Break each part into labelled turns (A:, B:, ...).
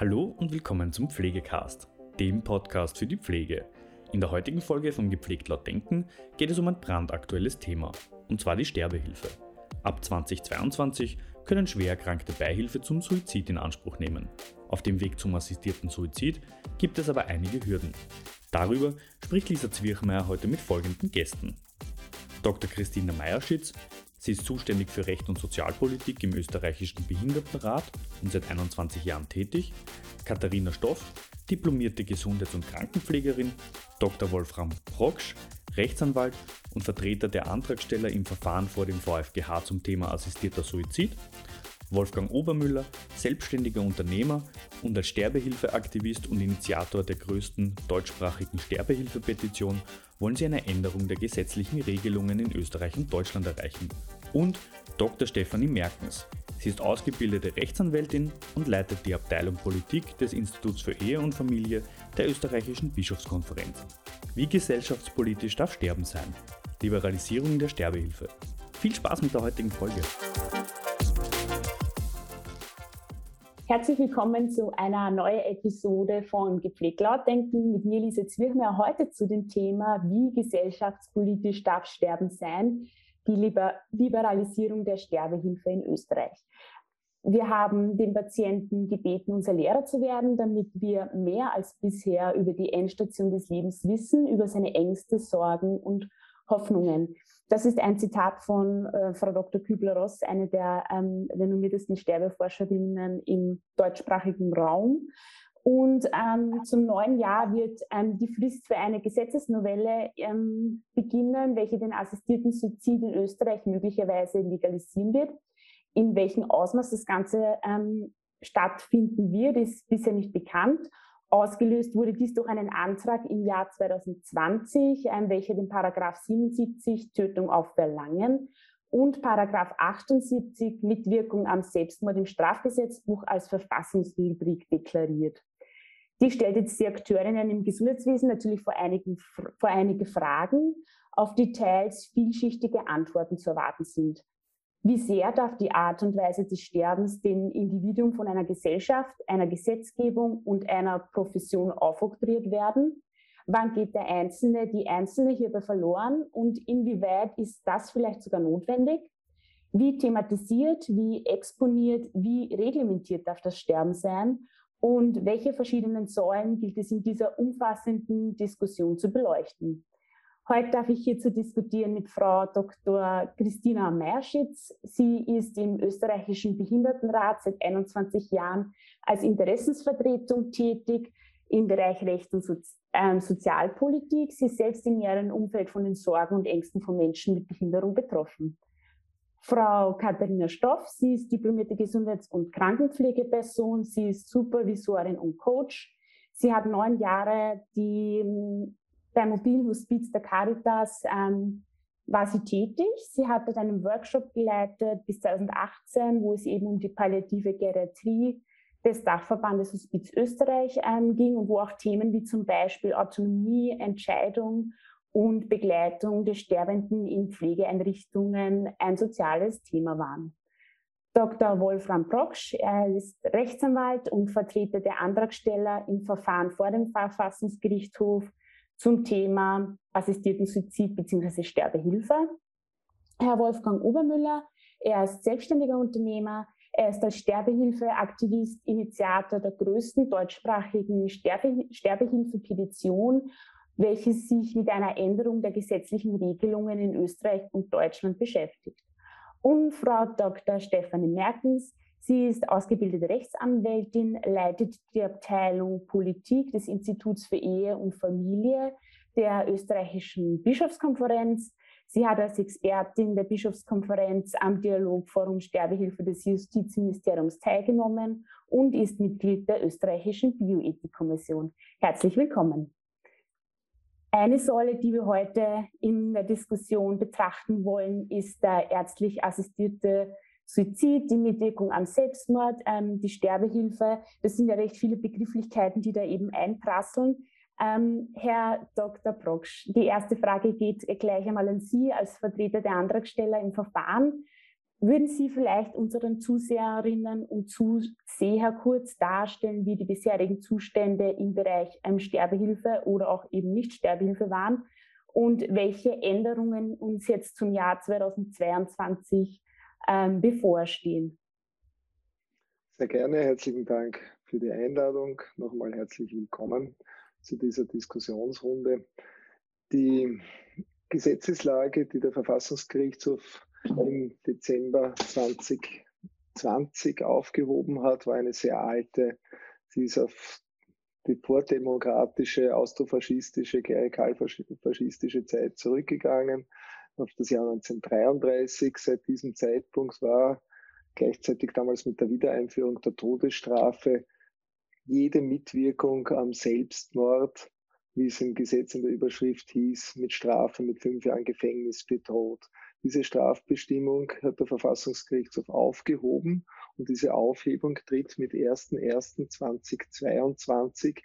A: Hallo und willkommen zum Pflegecast, dem Podcast für die Pflege. In der heutigen Folge von Gepflegt laut Denken geht es um ein brandaktuelles Thema, und zwar die Sterbehilfe. Ab 2022 können schwer Erkrankte Beihilfe zum Suizid in Anspruch nehmen. Auf dem Weg zum assistierten Suizid gibt es aber einige Hürden. Darüber spricht Lisa Zwirchmeier heute mit folgenden Gästen. Dr. Christina Meierschitz, Sie ist zuständig für Recht und Sozialpolitik im österreichischen Behindertenrat und seit 21 Jahren tätig. Katharina Stoff, diplomierte Gesundheits- und Krankenpflegerin. Dr. Wolfram Proksch, Rechtsanwalt und Vertreter der Antragsteller im Verfahren vor dem VfGH zum Thema assistierter Suizid. Wolfgang Obermüller, selbstständiger Unternehmer und als Sterbehilfeaktivist und Initiator der größten deutschsprachigen Sterbehilfepetition wollen sie eine Änderung der gesetzlichen Regelungen in Österreich und Deutschland erreichen. Und Dr. Stefanie Merkens. Sie ist ausgebildete Rechtsanwältin und leitet die Abteilung Politik des Instituts für Ehe und Familie der österreichischen Bischofskonferenz. Wie gesellschaftspolitisch darf Sterben sein? Liberalisierung der Sterbehilfe. Viel Spaß mit der heutigen Folge.
B: Herzlich willkommen zu einer neuen Episode von Gepflegt laut denken mit mir, Lise Zwirchmer, heute zu dem Thema, wie gesellschaftspolitisch darf Sterben sein, die Liber Liberalisierung der Sterbehilfe in Österreich. Wir haben den Patienten gebeten, unser Lehrer zu werden, damit wir mehr als bisher über die Endstation des Lebens wissen, über seine Ängste, Sorgen und Hoffnungen. Das ist ein Zitat von äh, Frau Dr. Kübler-Ross, eine der ähm, renommiertesten Sterbeforscherinnen im deutschsprachigen Raum. Und ähm, zum neuen Jahr wird ähm, die Frist für eine Gesetzesnovelle ähm, beginnen, welche den assistierten Suizid in Österreich möglicherweise legalisieren wird. In welchem Ausmaß das Ganze ähm, stattfinden wird, ist bisher nicht bekannt. Ausgelöst wurde dies durch einen Antrag im Jahr 2020, welcher den Paragraph 77 Tötung auf Verlangen und Paragraph 78 Mitwirkung am Selbstmord im Strafgesetzbuch als verfassungswidrig deklariert. Die stellt jetzt die Akteurinnen im Gesundheitswesen natürlich vor, einigen, vor einige Fragen, auf die teils vielschichtige Antworten zu erwarten sind. Wie sehr darf die Art und Weise des Sterbens dem Individuum von einer Gesellschaft, einer Gesetzgebung und einer Profession aufoktroyiert werden? Wann geht der Einzelne, die Einzelne hierbei verloren und inwieweit ist das vielleicht sogar notwendig? Wie thematisiert, wie exponiert, wie reglementiert darf das Sterben sein? Und welche verschiedenen Säulen gilt es in dieser umfassenden Diskussion zu beleuchten? Heute darf ich hierzu diskutieren mit Frau Dr. Christina Meierschitz. Sie ist im österreichischen Behindertenrat seit 21 Jahren als Interessensvertretung tätig im Bereich Recht und Sozi äh, Sozialpolitik. Sie ist selbst in ihrem Umfeld von den Sorgen und Ängsten von Menschen mit Behinderung betroffen. Frau Katharina Stoff, sie ist diplomierte Gesundheits- und Krankenpflegeperson. Sie ist Supervisorin und Coach. Sie hat neun Jahre die beim mobilen Hospiz der Caritas ähm, war sie tätig. Sie hat dort einen Workshop geleitet bis 2018, wo es eben um die palliative Geriatrie des Dachverbandes Hospiz Österreich ähm, ging und wo auch Themen wie zum Beispiel Autonomie, Entscheidung und Begleitung des Sterbenden in Pflegeeinrichtungen ein soziales Thema waren. Dr. Wolfram Proksch, er ist Rechtsanwalt und Vertreter der Antragsteller im Verfahren vor dem Verfassungsgerichtshof zum Thema assistierten Suizid bzw. Sterbehilfe. Herr Wolfgang Obermüller, er ist selbstständiger Unternehmer, er ist als Sterbehilfeaktivist Initiator der größten deutschsprachigen Sterbe Sterbehilfe-Petition, welche sich mit einer Änderung der gesetzlichen Regelungen in Österreich und Deutschland beschäftigt. Und Frau Dr. Stefanie Mertens, Sie ist ausgebildete Rechtsanwältin, leitet die Abteilung Politik des Instituts für Ehe und Familie der österreichischen Bischofskonferenz. Sie hat als Expertin der Bischofskonferenz am Dialogforum Sterbehilfe des Justizministeriums teilgenommen und ist Mitglied der österreichischen Bioethikkommission. Herzlich willkommen. Eine Säule, die wir heute in der Diskussion betrachten wollen, ist der ärztlich assistierte Suizid, die Mitwirkung am Selbstmord, ähm, die Sterbehilfe. Das sind ja recht viele Begrifflichkeiten, die da eben einprasseln. Ähm, Herr Dr. Brocksch, die erste Frage geht gleich einmal an Sie als Vertreter der Antragsteller im Verfahren. Würden Sie vielleicht unseren Zuseherinnen und Zuseher kurz darstellen, wie die bisherigen Zustände im Bereich ähm, Sterbehilfe oder auch eben nicht Sterbehilfe waren und welche Änderungen uns jetzt zum Jahr 2022 ähm, bevorstehen?
C: Sehr gerne, herzlichen Dank für die Einladung. Nochmal herzlich willkommen zu dieser Diskussionsrunde. Die Gesetzeslage, die der Verfassungsgerichtshof im Dezember 2020 aufgehoben hat, war eine sehr alte. Sie ist auf die vordemokratische, austrofaschistische, klerikalfaschistische Zeit zurückgegangen, auf das Jahr 1933. Seit diesem Zeitpunkt war gleichzeitig damals mit der Wiedereinführung der Todesstrafe jede Mitwirkung am Selbstmord, wie es im Gesetz in der Überschrift hieß, mit Strafe mit fünf Jahren Gefängnis bedroht. Diese Strafbestimmung hat der Verfassungsgerichtshof aufgehoben und diese Aufhebung tritt mit 01.01.2022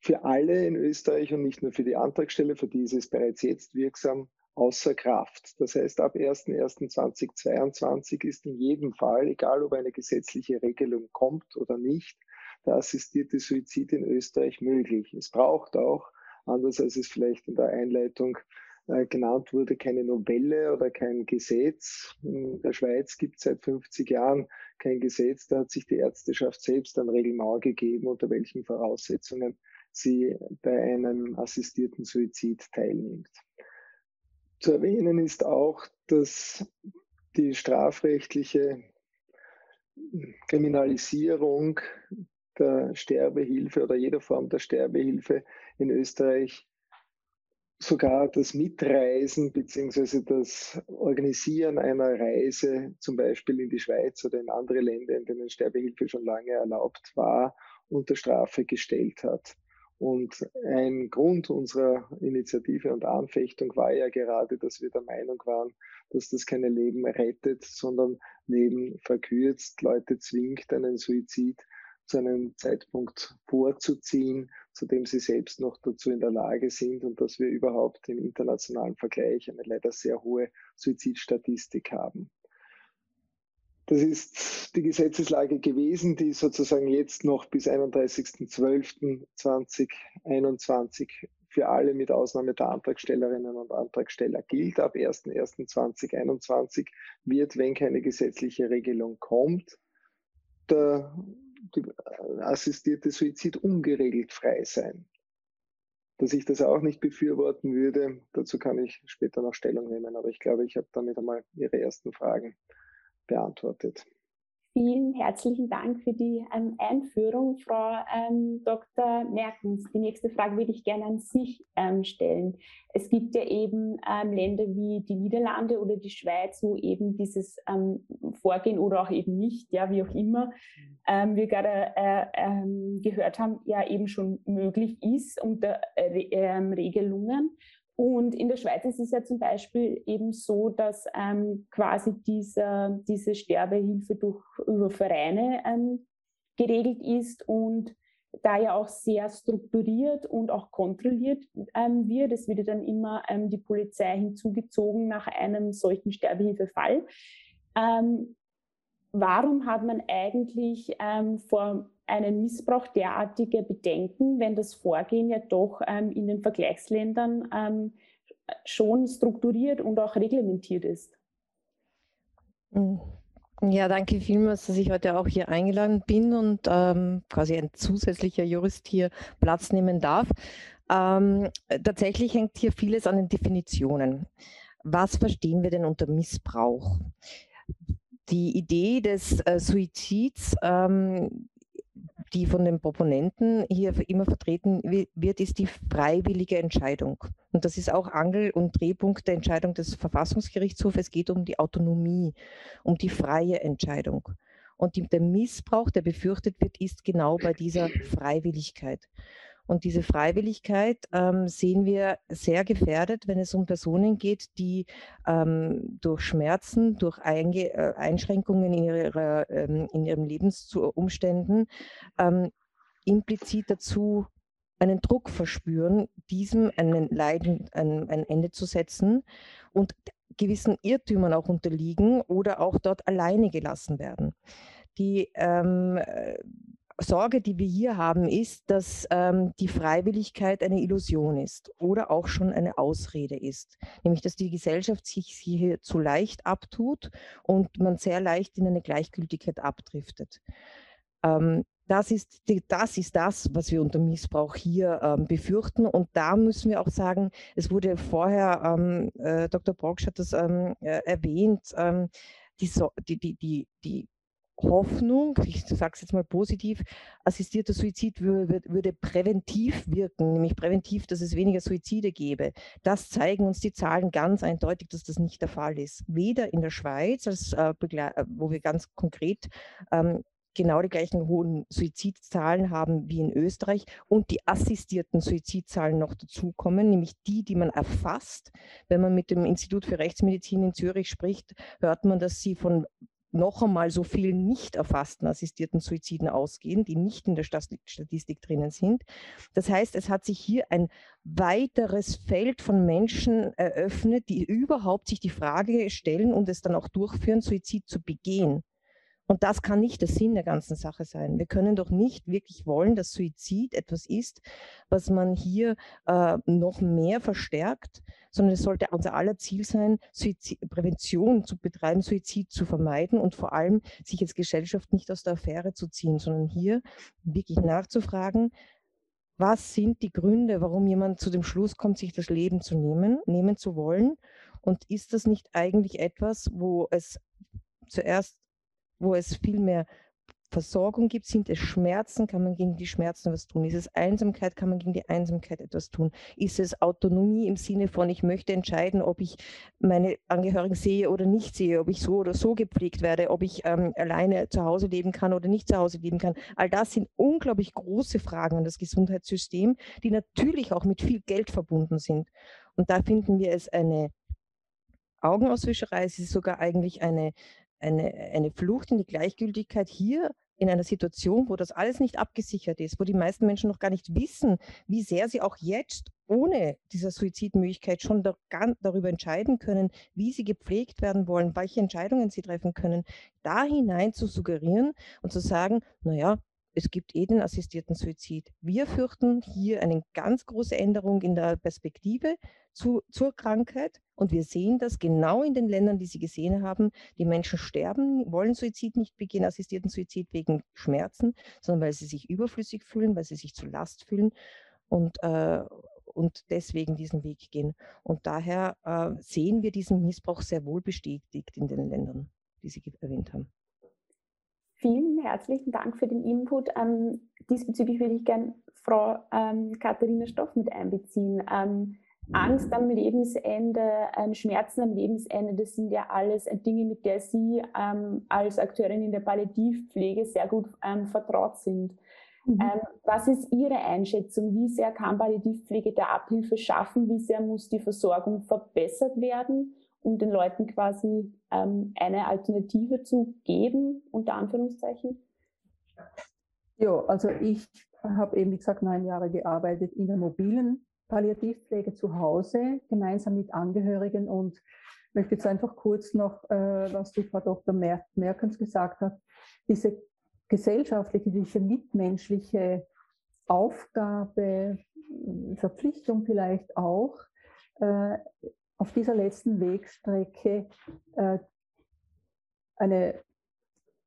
C: für alle in Österreich und nicht nur für die Antragsteller, für die ist es bereits jetzt wirksam, außer Kraft. Das heißt, ab 01.01.2022 ist in jedem Fall, egal ob eine gesetzliche Regelung kommt oder nicht, der assistierte Suizid in Österreich möglich. Es braucht auch, anders als es vielleicht in der Einleitung genannt wurde, keine Novelle oder kein Gesetz. In der Schweiz gibt es seit 50 Jahren kein Gesetz. Da hat sich die Ärzteschaft selbst ein Regelmauer gegeben, unter welchen Voraussetzungen sie bei einem assistierten Suizid teilnimmt. Zu erwähnen ist auch, dass die strafrechtliche Kriminalisierung der Sterbehilfe oder jeder Form der Sterbehilfe in Österreich sogar das Mitreisen bzw. das Organisieren einer Reise zum Beispiel in die Schweiz oder in andere Länder, in denen Sterbehilfe schon lange erlaubt war, unter Strafe gestellt hat. Und ein Grund unserer Initiative und Anfechtung war ja gerade, dass wir der Meinung waren, dass das keine Leben rettet, sondern Leben verkürzt, Leute zwingt, einen Suizid zu einem Zeitpunkt vorzuziehen, zu dem sie selbst noch dazu in der Lage sind und dass wir überhaupt im internationalen Vergleich eine leider sehr hohe Suizidstatistik haben. Das ist die Gesetzeslage gewesen, die sozusagen jetzt noch bis 31.12.2021 für alle mit Ausnahme der Antragstellerinnen und Antragsteller gilt. Ab 1.1.2021 wird, wenn keine gesetzliche Regelung kommt, der assistierte Suizid ungeregelt frei sein. Dass ich das auch nicht befürworten würde, dazu kann ich später noch Stellung nehmen, aber ich glaube, ich habe damit einmal Ihre ersten Fragen beantwortet.
B: Vielen herzlichen Dank für die ähm, Einführung, Frau ähm, Dr. Merkens. Die nächste Frage würde ich gerne an sich ähm, stellen. Es gibt ja eben ähm, Länder wie die Niederlande oder die Schweiz, wo eben dieses ähm, Vorgehen oder auch eben nicht, ja, wie auch immer, ähm, wir gerade äh, gehört haben, ja eben schon möglich ist unter äh, Regelungen. Und in der Schweiz ist es ja zum Beispiel eben so, dass ähm, quasi diese, diese Sterbehilfe durch, über Vereine ähm, geregelt ist und da ja auch sehr strukturiert und auch kontrolliert ähm, wird. Es wird dann immer ähm, die Polizei hinzugezogen nach einem solchen Sterbehilfefall. Ähm, warum hat man eigentlich ähm, vor einen Missbrauch derartiger Bedenken, wenn das Vorgehen ja doch ähm, in den Vergleichsländern ähm, schon strukturiert und auch reglementiert ist?
D: Hm. Ja, danke vielmals, dass ich heute auch hier eingeladen bin und ähm, quasi ein zusätzlicher Jurist hier Platz nehmen darf. Ähm, tatsächlich hängt hier vieles an den Definitionen. Was verstehen wir denn unter Missbrauch? Die Idee des äh, Suizids, ähm, die von den Proponenten hier immer vertreten wird, ist die freiwillige Entscheidung. Und das ist auch Angel- und Drehpunkt der Entscheidung des Verfassungsgerichtshofs. Es geht um die Autonomie, um die freie Entscheidung. Und der Missbrauch, der befürchtet wird, ist genau bei dieser Freiwilligkeit. Und diese Freiwilligkeit ähm, sehen wir sehr gefährdet, wenn es um Personen geht, die ähm, durch Schmerzen, durch Einge äh, Einschränkungen in, ihrer, ähm, in ihren Lebensumständen ähm, implizit dazu einen Druck verspüren, diesem einen Leiden ein, ein Ende zu setzen. Und gewissen Irrtümern auch unterliegen oder auch dort alleine gelassen werden. Die ähm, Sorge, die wir hier haben, ist, dass ähm, die Freiwilligkeit eine Illusion ist oder auch schon eine Ausrede ist. Nämlich, dass die Gesellschaft sich hier zu leicht abtut und man sehr leicht in eine Gleichgültigkeit abdriftet. Ähm, das ist, die, das ist das, was wir unter Missbrauch hier ähm, befürchten. Und da müssen wir auch sagen, es wurde vorher, ähm, äh, Dr. Brocksch hat das ähm, äh, erwähnt, ähm, die, die, die, die, die Hoffnung, ich sage es jetzt mal positiv, assistierter Suizid würde, präventiv wirken, nämlich präventiv, dass es weniger Suizide gäbe. Das zeigen uns die Zahlen ganz eindeutig, dass das nicht der Fall ist. Weder in der Schweiz, als, äh, äh wo wir ganz konkret ähm, genau die gleichen hohen Suizidzahlen haben wie in Österreich und die assistierten Suizidzahlen noch dazukommen, nämlich die, die man erfasst. Wenn man mit dem Institut für Rechtsmedizin in Zürich spricht, hört man, dass sie von noch einmal so vielen nicht erfassten assistierten Suiziden ausgehen, die nicht in der Statistik drinnen sind. Das heißt, es hat sich hier ein weiteres Feld von Menschen eröffnet, die überhaupt sich die Frage stellen und es dann auch durchführen, Suizid zu begehen. Und das kann nicht der Sinn der ganzen Sache sein. Wir können doch nicht wirklich wollen, dass Suizid etwas ist, was man hier äh, noch mehr verstärkt, sondern es sollte unser aller Ziel sein, Suizid, Prävention zu betreiben, Suizid zu vermeiden und vor allem sich als Gesellschaft nicht aus der Affäre zu ziehen, sondern hier wirklich nachzufragen, was sind die Gründe, warum jemand zu dem Schluss kommt, sich das Leben zu nehmen, nehmen zu wollen? Und ist das nicht eigentlich etwas, wo es zuerst wo es viel mehr Versorgung gibt, sind es Schmerzen, kann man gegen die Schmerzen was tun? Ist es Einsamkeit, kann man gegen die Einsamkeit etwas tun? Ist es Autonomie im Sinne von, ich möchte entscheiden, ob ich meine Angehörigen sehe oder nicht sehe, ob ich so oder so gepflegt werde, ob ich ähm, alleine zu Hause leben kann oder nicht zu Hause leben kann? All das sind unglaublich große Fragen an das Gesundheitssystem, die natürlich auch mit viel Geld verbunden sind. Und da finden wir es eine Augenauswischerei, es ist sogar eigentlich eine, eine, eine Flucht in die Gleichgültigkeit hier in einer Situation, wo das alles nicht abgesichert ist, wo die meisten Menschen noch gar nicht wissen, wie sehr sie auch jetzt ohne dieser Suizidmöglichkeit schon da, darüber entscheiden können, wie sie gepflegt werden wollen, welche Entscheidungen sie treffen können, da hinein zu suggerieren und zu sagen, naja, es gibt eh den assistierten Suizid. Wir fürchten hier eine ganz große Änderung in der Perspektive zu, zur Krankheit. Und wir sehen das genau in den Ländern, die Sie gesehen haben. Die Menschen sterben, wollen Suizid nicht begehen, assistierten Suizid wegen Schmerzen, sondern weil sie sich überflüssig fühlen, weil sie sich zu Last fühlen und, äh, und deswegen diesen Weg gehen. Und daher äh, sehen wir diesen Missbrauch sehr wohl bestätigt in den Ländern, die Sie erwähnt haben.
B: Vielen herzlichen Dank für den Input. Ähm, diesbezüglich würde ich gerne Frau ähm, Katharina Stoff mit einbeziehen. Ähm, Angst am Lebensende, ähm, Schmerzen am Lebensende, das sind ja alles Dinge, mit der Sie ähm, als Akteurin in der Palliativpflege sehr gut ähm, vertraut sind. Mhm. was ist Ihre Einschätzung? Wie sehr kann Palliativpflege der Abhilfe schaffen? Wie sehr muss die Versorgung verbessert werden? Um den Leuten quasi ähm, eine Alternative zu geben, unter Anführungszeichen?
E: Ja, also ich habe eben, wie gesagt, neun Jahre gearbeitet in der mobilen Palliativpflege zu Hause, gemeinsam mit Angehörigen und möchte jetzt einfach kurz noch, äh, was die Frau Dr. Mer Merkens gesagt hat, diese gesellschaftliche, diese mitmenschliche Aufgabe, Verpflichtung vielleicht auch, äh, auf dieser letzten Wegstrecke äh, eine,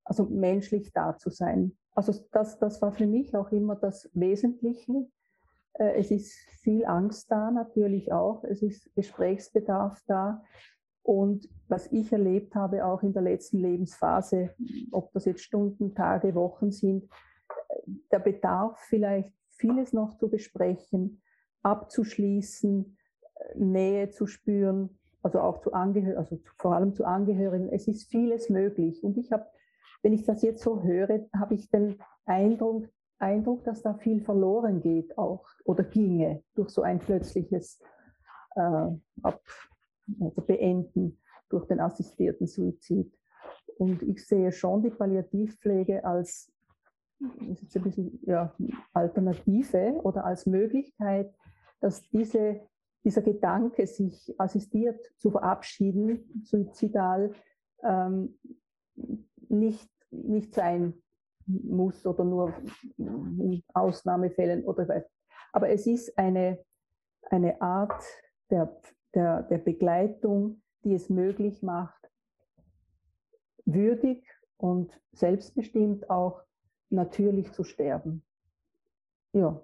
E: also menschlich da zu sein. Also das, das war für mich auch immer das Wesentliche. Äh, es ist viel Angst da natürlich auch, es ist Gesprächsbedarf da. Und was ich erlebt habe, auch in der letzten Lebensphase, ob das jetzt Stunden, Tage, Wochen sind, der Bedarf vielleicht vieles noch zu besprechen, abzuschließen, Nähe zu spüren, also auch zu Angehörigen, also vor allem zu Angehörigen. Es ist vieles möglich. Und ich habe, wenn ich das jetzt so höre, habe ich den Eindruck, Eindruck, dass da viel verloren geht auch oder ginge durch so ein plötzliches äh, Ab also Beenden durch den assistierten Suizid. Und ich sehe schon die Palliativpflege als bisschen, ja, Alternative oder als Möglichkeit, dass diese dieser Gedanke, sich assistiert zu verabschieden, suizidal, ähm, nicht, nicht sein muss oder nur in Ausnahmefällen oder weiß. Aber es ist eine, eine Art der, der, der Begleitung, die es möglich macht, würdig und selbstbestimmt auch natürlich zu sterben. Ja,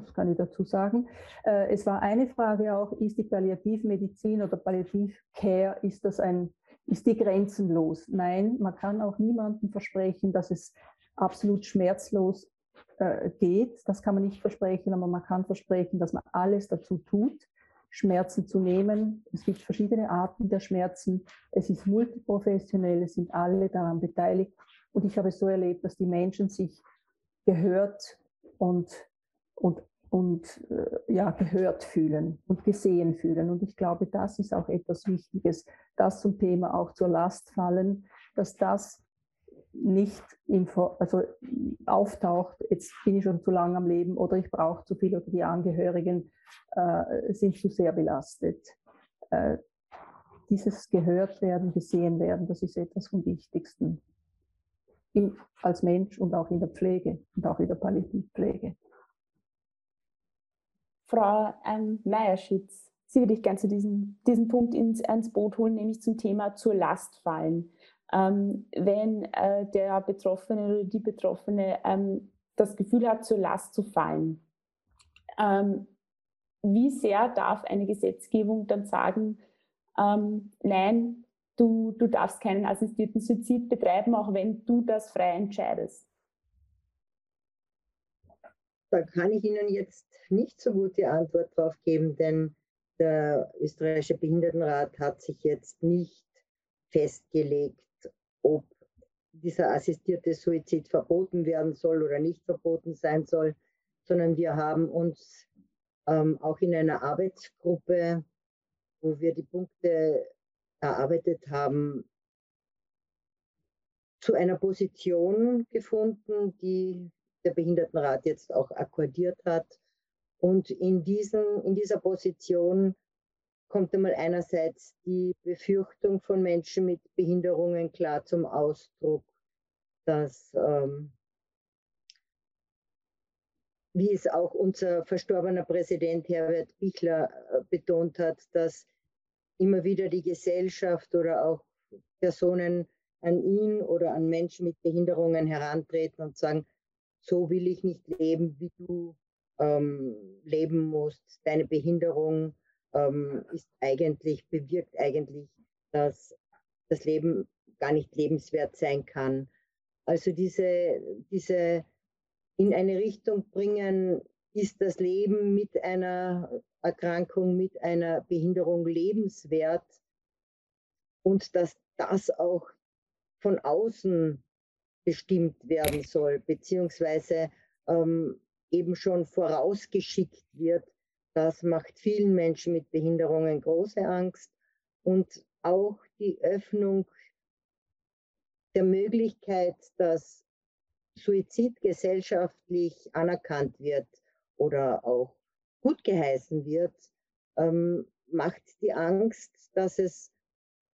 E: das kann ich dazu sagen. Äh, es war eine Frage auch, ist die Palliativmedizin oder Palliativcare, ist das ein, ist die grenzenlos? Nein, man kann auch niemandem versprechen, dass es absolut schmerzlos äh, geht. Das kann man nicht versprechen, aber man kann versprechen, dass man alles dazu tut, Schmerzen zu nehmen. Es gibt verschiedene Arten der Schmerzen. Es ist multiprofessionell, es sind alle daran beteiligt. Und ich habe es so erlebt, dass die Menschen sich gehört und, und, und äh, ja, gehört fühlen und gesehen fühlen. Und ich glaube, das ist auch etwas Wichtiges, das zum Thema auch zur Last fallen, dass das nicht info, also auftaucht, jetzt bin ich schon zu lange am Leben oder ich brauche zu viel oder die Angehörigen äh, sind zu sehr belastet. Äh, dieses gehört werden, gesehen werden, das ist etwas vom Wichtigsten in, als Mensch und auch in der Pflege und auch in der Palliativpflege.
B: Frau ähm, Meierschitz, Sie würde ich gerne zu diesem, diesem Punkt ins, ins Boot holen, nämlich zum Thema zur Last fallen ähm, wenn äh, der Betroffene oder die Betroffene ähm, das Gefühl hat, zur Last zu fallen. Ähm, wie sehr darf eine Gesetzgebung dann sagen, ähm, nein, du, du darfst keinen assistierten Suizid betreiben, auch wenn du das frei entscheidest?
F: Da kann ich Ihnen jetzt nicht so gut die Antwort drauf geben, denn der österreichische Behindertenrat hat sich jetzt nicht festgelegt, ob dieser assistierte Suizid verboten werden soll oder nicht verboten sein soll, sondern wir haben uns ähm, auch in einer Arbeitsgruppe, wo wir die Punkte erarbeitet haben, zu einer Position gefunden, die der Behindertenrat jetzt auch akkordiert hat. Und in, diesen, in dieser Position kommt einmal einerseits die Befürchtung von Menschen mit Behinderungen klar zum Ausdruck, dass, ähm, wie es auch unser verstorbener Präsident Herbert Bichler äh, betont hat, dass immer wieder die Gesellschaft oder auch Personen an ihn oder an Menschen mit Behinderungen herantreten und sagen, so will ich nicht leben, wie du ähm, leben musst. Deine Behinderung ähm, ist eigentlich, bewirkt eigentlich, dass das Leben gar nicht lebenswert sein kann. Also diese, diese in eine Richtung bringen, ist das Leben mit einer Erkrankung, mit einer Behinderung lebenswert und dass das auch von außen bestimmt werden soll, beziehungsweise ähm, eben schon vorausgeschickt wird, das macht vielen Menschen mit Behinderungen große Angst. Und auch die Öffnung der Möglichkeit, dass Suizid gesellschaftlich anerkannt wird oder auch gut geheißen wird, ähm, macht die Angst, dass es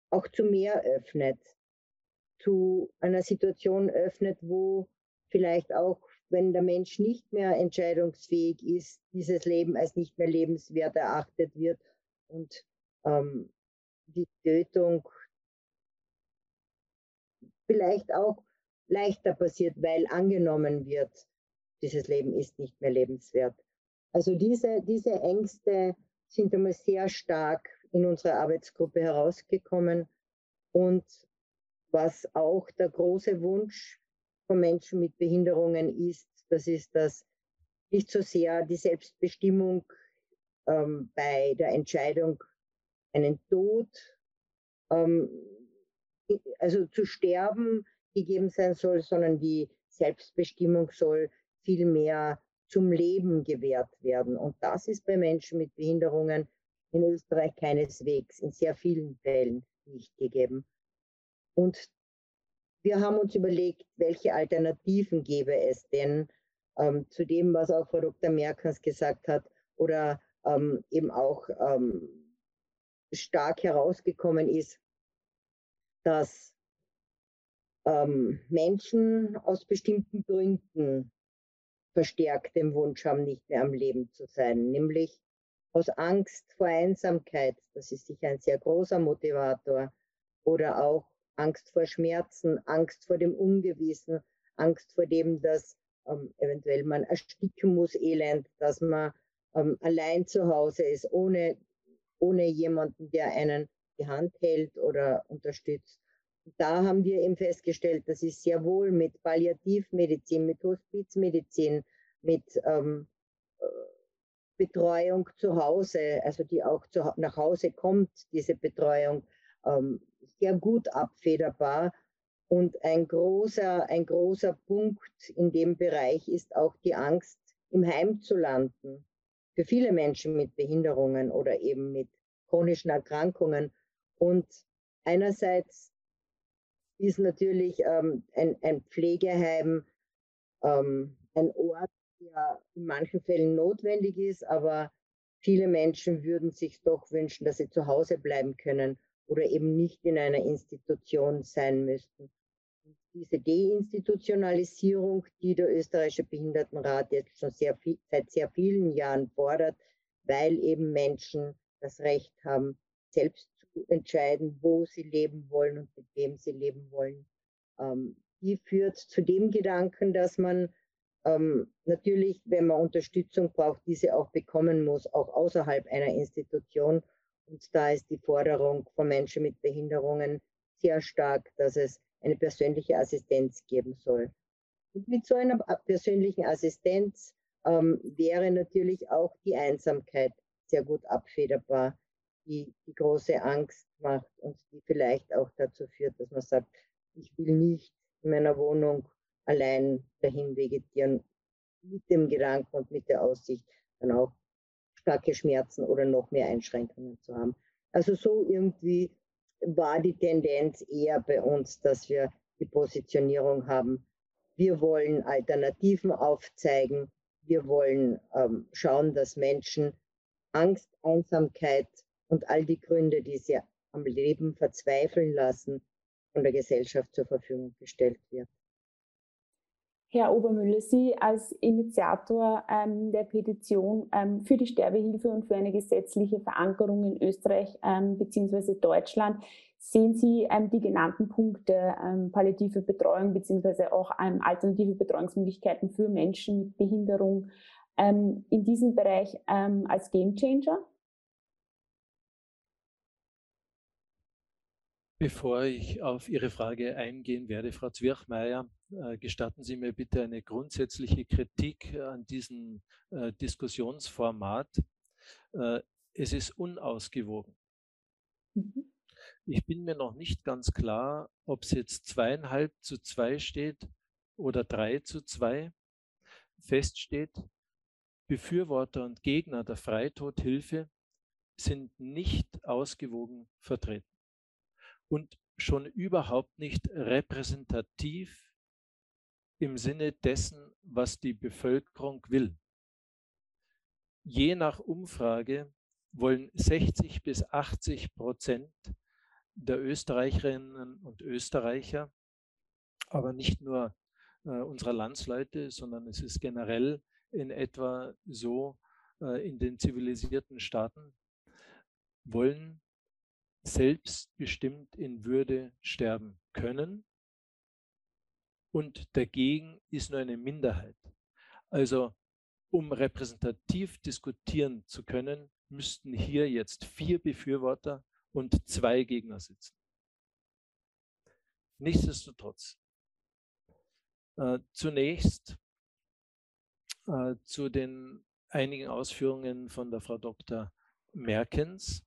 F: auch zu mehr öffnet, zu einer Situation öffnet, wo vielleicht auch wenn der Mensch nicht mehr entscheidungsfähig ist, dieses Leben als nicht mehr lebenswert erachtet wird und ähm, die Tötung vielleicht auch leichter passiert, weil angenommen wird, dieses Leben ist nicht mehr lebenswert. Also diese, diese Ängste sind einmal sehr stark in unserer Arbeitsgruppe herausgekommen und was auch der große Wunsch von Menschen mit Behinderungen ist, das ist das nicht so sehr die Selbstbestimmung ähm, bei der Entscheidung, einen Tod, ähm, also zu sterben gegeben sein soll, sondern die Selbstbestimmung soll vielmehr zum Leben gewährt werden. Und das ist bei Menschen mit Behinderungen in Österreich keineswegs, in sehr vielen Fällen nicht gegeben. Und wir haben uns überlegt, welche Alternativen gäbe es denn ähm, zu dem, was auch Frau Dr. Merkens gesagt hat, oder ähm, eben auch ähm, stark herausgekommen ist, dass ähm, Menschen aus bestimmten Gründen verstärkt den Wunsch haben, nicht mehr am Leben zu sein, nämlich aus Angst vor Einsamkeit, das ist sicher ein sehr großer Motivator, oder auch Angst vor Schmerzen, Angst vor dem Ungewissen, Angst vor dem, dass ähm, eventuell man ersticken muss, elend, dass man ähm, allein zu Hause ist, ohne, ohne jemanden, der einen die Hand hält oder unterstützt. Da haben wir eben festgestellt, dass es sehr wohl mit Palliativmedizin, mit Hospizmedizin, mit ähm, äh, Betreuung zu Hause, also die auch zu, nach Hause kommt, diese Betreuung, ähm, sehr gut abfederbar. Und ein großer, ein großer Punkt in dem Bereich ist auch die Angst, im Heim zu landen. Für viele Menschen mit Behinderungen oder eben mit chronischen Erkrankungen. Und einerseits ist natürlich ähm, ein, ein, Pflegeheim ähm, ein Ort, der in manchen Fällen notwendig ist, aber viele Menschen würden sich doch wünschen, dass sie zu Hause bleiben können oder eben nicht in einer Institution sein müssten. Und diese Deinstitutionalisierung, die der österreichische Behindertenrat jetzt schon sehr viel, seit sehr vielen Jahren fordert, weil eben Menschen das Recht haben, selbst zu entscheiden, wo sie leben wollen und mit wem sie leben wollen. Ähm, die führt zu dem Gedanken, dass man ähm, natürlich, wenn man Unterstützung braucht, diese auch bekommen muss, auch außerhalb einer Institution und da ist die Forderung von Menschen mit Behinderungen sehr stark, dass es eine persönliche Assistenz geben soll. Und mit so einer persönlichen Assistenz ähm, wäre natürlich auch die Einsamkeit sehr gut abfederbar, die die große Angst macht und die vielleicht auch dazu führt, dass man sagt, ich will nicht in meiner Wohnung allein dahin vegetieren, mit dem Gedanken und mit der Aussicht, dann auch starke Schmerzen oder noch mehr Einschränkungen zu haben. Also so irgendwie war die Tendenz eher bei uns, dass wir die Positionierung haben, wir wollen Alternativen aufzeigen, wir wollen ähm, schauen, dass Menschen Angst, Einsamkeit und all die Gründe, die sie am Leben verzweifeln lassen, von der Gesellschaft zur Verfügung gestellt wird.
B: Herr Obermüller, Sie als Initiator ähm, der Petition ähm, für die Sterbehilfe und für eine gesetzliche Verankerung in Österreich ähm, bzw. Deutschland, sehen Sie ähm, die genannten Punkte ähm, palliative Betreuung bzw. auch ähm, alternative Betreuungsmöglichkeiten für Menschen mit Behinderung in diesem Bereich als Gamechanger?
G: Bevor ich auf Ihre Frage eingehen werde, Frau Zwirchmeier, gestatten Sie mir bitte eine grundsätzliche Kritik an diesem äh, Diskussionsformat. Äh, es ist unausgewogen. Mhm. Ich bin mir noch nicht ganz klar, ob es jetzt zweieinhalb zu zwei steht oder drei zu zwei. Feststeht, Befürworter und Gegner der Freitodhilfe sind nicht ausgewogen vertreten und schon überhaupt nicht repräsentativ im Sinne dessen, was die Bevölkerung will. Je nach Umfrage wollen 60 bis 80 Prozent der Österreicherinnen und Österreicher, aber nicht nur äh, unserer Landsleute, sondern es ist generell in etwa so äh, in den zivilisierten Staaten, wollen selbstbestimmt in Würde sterben können. Und dagegen ist nur eine Minderheit. Also um repräsentativ diskutieren zu können, müssten hier jetzt vier Befürworter und zwei Gegner sitzen. Nichtsdestotrotz, äh, zunächst äh, zu den einigen Ausführungen von der Frau Dr. Merkens.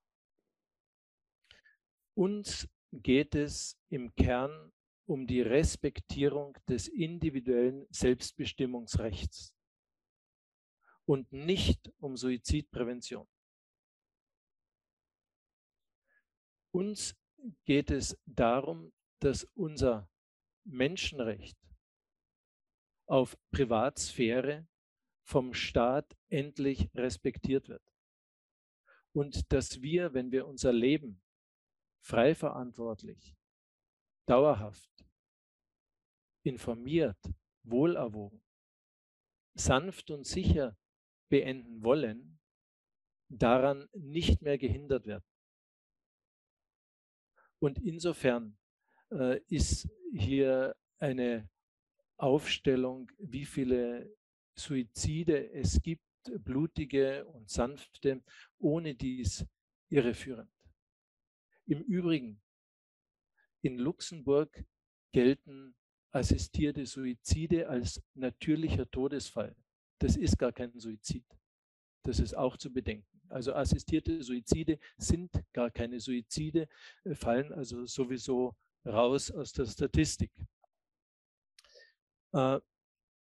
G: Uns geht es im Kern um die Respektierung des individuellen Selbstbestimmungsrechts und nicht um Suizidprävention. Uns geht es darum, dass unser Menschenrecht auf Privatsphäre vom Staat endlich respektiert wird. und dass wir, wenn wir unser Leben frei verantwortlich, dauerhaft, informiert, wohlerwogen, sanft und sicher beenden wollen, daran nicht mehr gehindert werden. Und insofern äh, ist hier eine Aufstellung, wie viele Suizide es gibt, blutige und sanfte, ohne dies irreführend. Im Übrigen, in Luxemburg gelten assistierte Suizide als natürlicher Todesfall. Das ist gar kein Suizid. Das ist auch zu bedenken. Also assistierte Suizide sind gar keine Suizide, äh, fallen also sowieso raus aus der Statistik. Äh,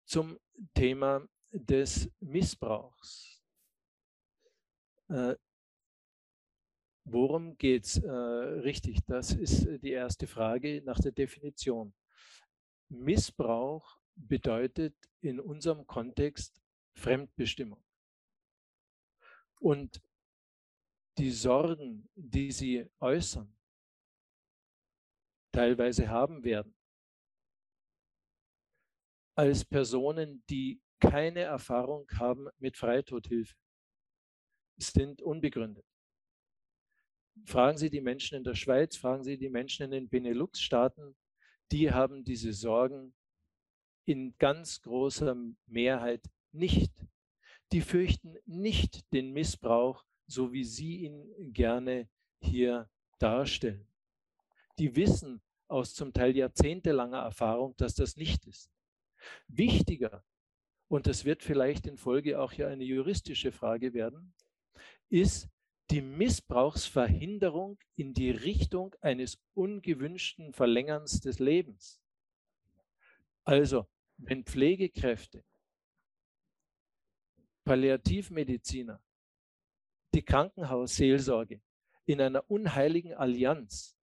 G: zum Thema des Missbrauchs. Äh, worum geht es äh, richtig? Das ist die erste Frage nach der Definition. Missbrauch bedeutet in unserem Kontext Fremdbestimmung. Und die Sorgen, die sie äußern, teilweise haben werden, als Personen, die keine Erfahrung haben mit Freitodhilfe, sind unbegründet. Fragen Sie die Menschen in der Schweiz, fragen Sie die Menschen in den Benelux-Staaten, die haben diese Sorgen in ganz großer Mehrheit nicht. Die fürchten nicht den Missbrauch, so wie Sie ihn gerne hier darstellen. Die wissen aus zum Teil jahrzehntelanger Erfahrung, dass das nicht ist. Wichtiger, und das wird vielleicht in Folge auch hier eine juristische Frage werden, ist die Missbrauchsverhinderung in die Richtung eines ungewünschten Verlängerns des Lebens. Also, wenn Pflegekräfte, Palliativmediziner, die Krankenhausseelsorge in einer unheiligen Allianz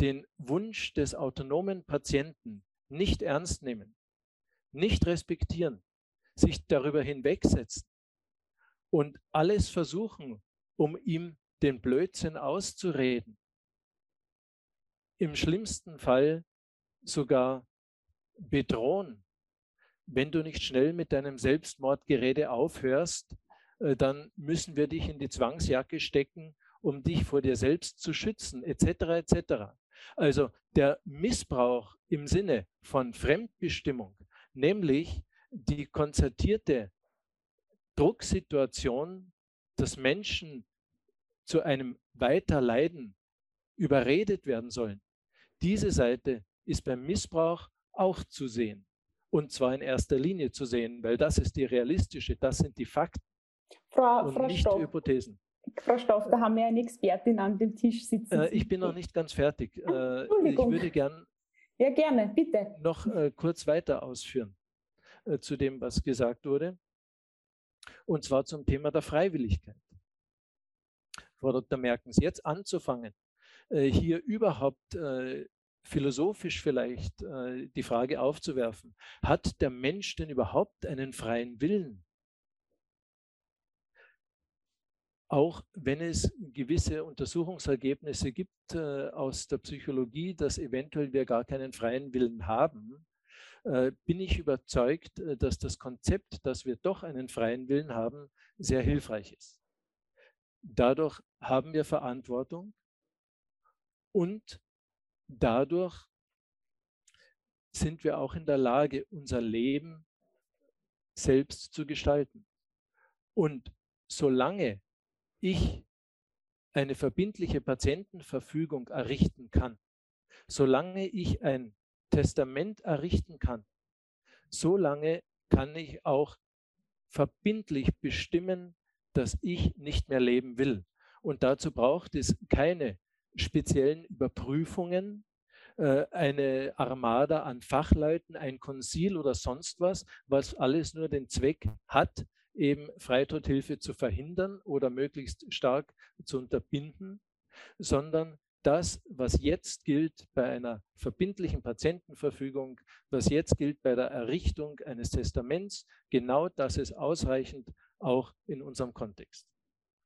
G: den Wunsch des autonomen Patienten nicht ernst nehmen, nicht respektieren, sich darüber hinwegsetzen und alles versuchen, um ihm den Blödsinn auszureden. Im schlimmsten Fall sogar bedrohen. Wenn du nicht schnell mit deinem Selbstmordgerede aufhörst, äh, dann müssen wir dich in die Zwangsjacke stecken, um dich vor dir selbst zu schützen, etc. etc. Also der Missbrauch im Sinne von Fremdbestimmung, nämlich die konzertierte Drucksituation, dass Menschen zu einem Weiterleiden überredet werden sollen. Diese Seite ist beim Missbrauch auch zu sehen. Und zwar in erster Linie zu sehen, weil das ist die realistische, das sind die Fakten
B: Frau,
G: und
B: Frau
G: nicht
B: Stoff,
G: Hypothesen.
B: Frau Stoff, da haben wir eine Expertin an dem Tisch sitzen.
G: Äh, ich bin noch nicht ganz fertig. Äh, ich würde gern
B: ja, gerne, bitte.
G: noch äh, kurz weiter ausführen äh, zu dem, was gesagt wurde. Und zwar zum Thema der Freiwilligkeit. Frau Dr. Merkens, jetzt anzufangen, äh, hier überhaupt äh, philosophisch vielleicht die Frage aufzuwerfen, hat der Mensch denn überhaupt einen freien Willen? auch wenn es gewisse Untersuchungsergebnisse gibt äh, aus der Psychologie, dass eventuell wir gar keinen freien Willen haben, äh, bin ich überzeugt, äh, dass das Konzept, dass wir doch einen freien Willen haben, sehr hilfreich ist. Dadurch haben wir Verantwortung und dadurch sind wir auch in der Lage, unser Leben selbst zu gestalten. Und solange ich eine verbindliche Patientenverfügung errichten kann, solange ich ein Testament errichten kann, solange kann ich auch verbindlich bestimmen, dass ich nicht mehr leben will. Und dazu braucht es keine speziellen Überprüfungen, äh, eine Armada an Fachleuten, ein Konzil oder sonst was, was alles nur den Zweck hat, eben Freitodhilfe zu verhindern oder möglichst stark zu unterbinden, sondern das, was jetzt gilt bei einer verbindlichen Patientenverfügung, was jetzt gilt bei der Errichtung eines Testaments, genau das ist ausreichend auch in unserem Kontext.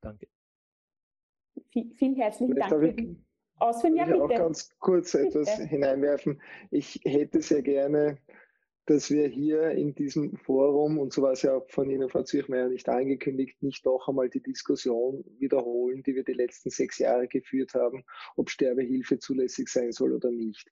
G: Danke.
B: vielen herzlichen Dank für die
C: Ausführungen. Ja, bitte. auch ganz kurz etwas bitte. hineinwerfen. Ich hätte sehr gerne dass wir hier in diesem Forum, und so war es ja auch von Ihnen, Frau Zürchmeier, nicht angekündigt, nicht doch einmal die Diskussion wiederholen, die wir die letzten sechs Jahre geführt haben, ob Sterbehilfe zulässig sein soll oder nicht.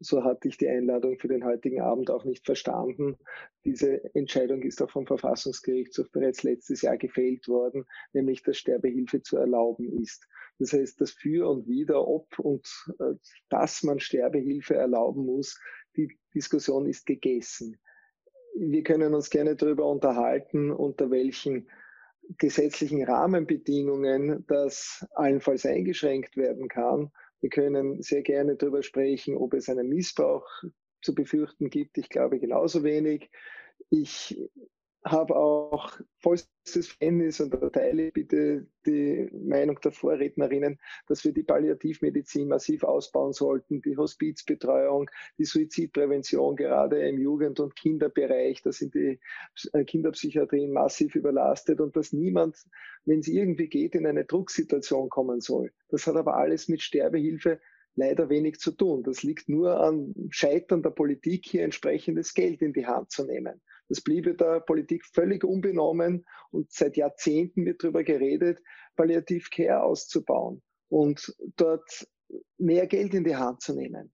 C: So hatte ich die Einladung für den heutigen Abend auch nicht verstanden. Diese Entscheidung ist auch vom Verfassungsgerichtshof bereits letztes Jahr gefällt worden, nämlich dass Sterbehilfe zu erlauben ist. Das heißt, das Für und Wider, ob und äh, dass man Sterbehilfe erlauben muss, Diskussion ist gegessen. Wir können uns gerne darüber unterhalten, unter welchen gesetzlichen Rahmenbedingungen das allenfalls eingeschränkt werden kann. Wir können sehr gerne darüber sprechen, ob es einen Missbrauch zu befürchten gibt. Ich glaube genauso wenig. Ich habe auch vollstes Verständnis und teile bitte die Meinung der Vorrednerinnen, dass wir die Palliativmedizin massiv ausbauen sollten, die Hospizbetreuung, die Suizidprävention gerade im Jugend- und Kinderbereich, da sind die äh, Kinderpsychiatrien massiv überlastet und dass niemand, wenn es irgendwie geht, in eine Drucksituation kommen soll. Das hat aber alles mit Sterbehilfe leider wenig zu tun. Das liegt nur am Scheitern der Politik, hier entsprechendes Geld in die Hand zu nehmen. Das bliebe der Politik völlig unbenommen und seit Jahrzehnten wird darüber geredet, Palliativ Care auszubauen und dort mehr Geld in die Hand zu nehmen.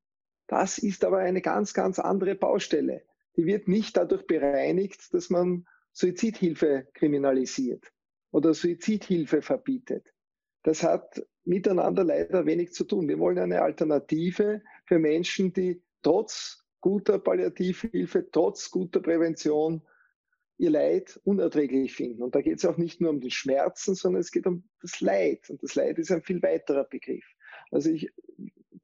C: Das ist aber eine ganz, ganz andere Baustelle. Die wird nicht dadurch bereinigt, dass man Suizidhilfe kriminalisiert oder Suizidhilfe verbietet. Das hat miteinander leider wenig zu tun. Wir wollen eine Alternative für Menschen, die trotz guter Palliativhilfe, trotz guter Prävention ihr Leid unerträglich finden. Und da geht es auch nicht nur um die Schmerzen, sondern es geht um das Leid. Und das Leid ist ein viel weiterer Begriff. Also ich,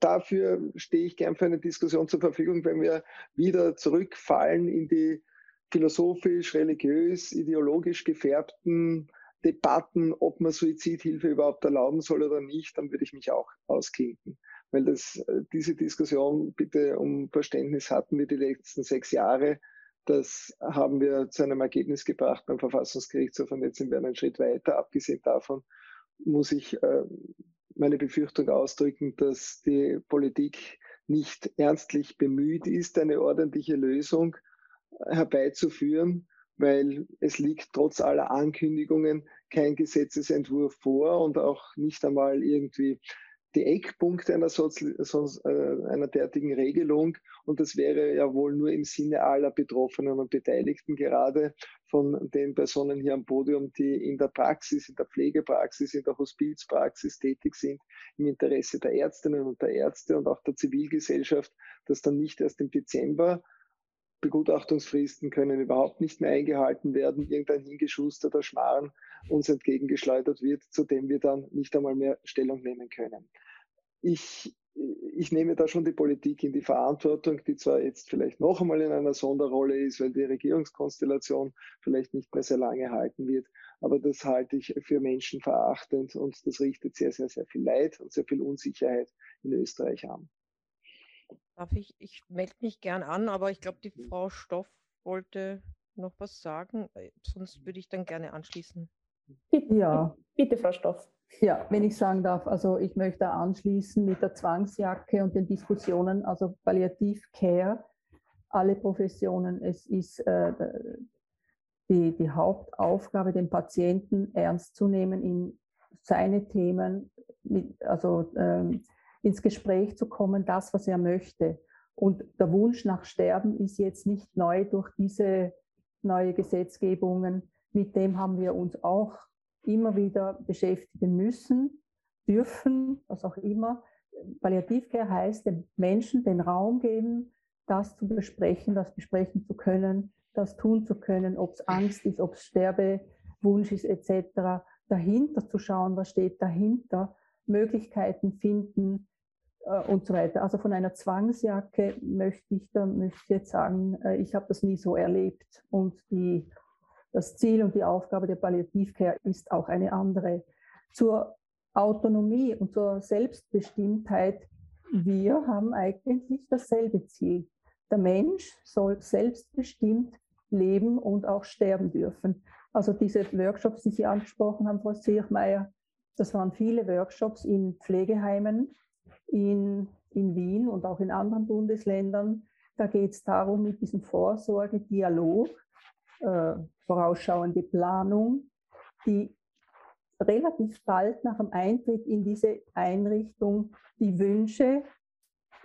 C: dafür stehe ich gern für eine Diskussion zur Verfügung, wenn wir wieder zurückfallen in die philosophisch, religiös, ideologisch gefärbten Debatten, ob man Suizidhilfe überhaupt erlauben soll oder nicht, dann würde ich mich auch ausklinken weil das, äh, diese Diskussion bitte um Verständnis hatten wir die letzten sechs Jahre. Das haben wir zu einem Ergebnis gebracht beim Verfassungsgerichtshof und jetzt sind wir einen Schritt weiter. Abgesehen davon muss ich äh, meine Befürchtung ausdrücken, dass die Politik nicht ernstlich bemüht ist, eine ordentliche Lösung herbeizuführen, weil es liegt trotz aller Ankündigungen kein Gesetzesentwurf vor und auch nicht einmal irgendwie die Eckpunkte einer, äh, einer derartigen Regelung. Und das wäre ja wohl nur im Sinne aller Betroffenen und Beteiligten, gerade von den Personen hier am Podium, die in der Praxis, in der Pflegepraxis, in der Hospizpraxis tätig sind, im Interesse der Ärztinnen und der Ärzte und auch der Zivilgesellschaft, dass dann nicht erst im Dezember Begutachtungsfristen können überhaupt nicht mehr eingehalten werden, irgendein hingeschusterter Schmarrn uns entgegengeschleudert wird, zu dem wir dann nicht einmal mehr Stellung nehmen können. Ich, ich nehme da schon die Politik in die Verantwortung, die zwar jetzt vielleicht noch einmal in einer Sonderrolle ist, weil die Regierungskonstellation vielleicht nicht mehr sehr lange halten wird, aber das halte ich für menschenverachtend und das richtet sehr, sehr, sehr viel Leid und sehr viel Unsicherheit in Österreich an.
D: Darf ich? Ich melde mich gern an, aber ich glaube, die mhm. Frau Stoff wollte noch was sagen. Äh, sonst würde ich dann gerne anschließen.
B: Bitte, ja. bitte, Frau Stoff.
E: Ja, wenn ich sagen darf, also ich möchte anschließen mit der Zwangsjacke und den Diskussionen, also Palliativcare, alle Professionen, es ist äh, die, die Hauptaufgabe, den Patienten ernst zu nehmen in seine Themen, mit, also ähm, ins Gespräch zu kommen, das, was er möchte. Und der Wunsch nach Sterben ist jetzt nicht neu durch diese neue Gesetzgebungen. Mit dem haben wir uns auch immer wieder beschäftigen müssen, dürfen, was auch immer. Palliativcare heißt, dem Menschen den Raum geben, das zu besprechen, das besprechen zu können, das tun zu können, ob es Angst ist, ob es Sterbewunsch ist etc. Dahinter zu schauen, was steht dahinter, Möglichkeiten finden, und so weiter. Also von einer Zwangsjacke möchte ich, da möchte ich jetzt sagen, äh, ich habe das nie so erlebt. Und die, das Ziel und die Aufgabe der Palliativcare ist auch eine andere. Zur Autonomie und zur Selbstbestimmtheit, wir haben eigentlich dasselbe Ziel. Der Mensch soll selbstbestimmt leben und auch sterben dürfen. Also diese Workshops, die Sie angesprochen haben, Frau Ziermeier, Das waren viele Workshops in Pflegeheimen in, in Wien und auch in anderen Bundesländern. Da geht es darum, mit diesem Vorsorgedialog, äh, vorausschauende Planung, die relativ bald nach dem Eintritt in diese Einrichtung die Wünsche,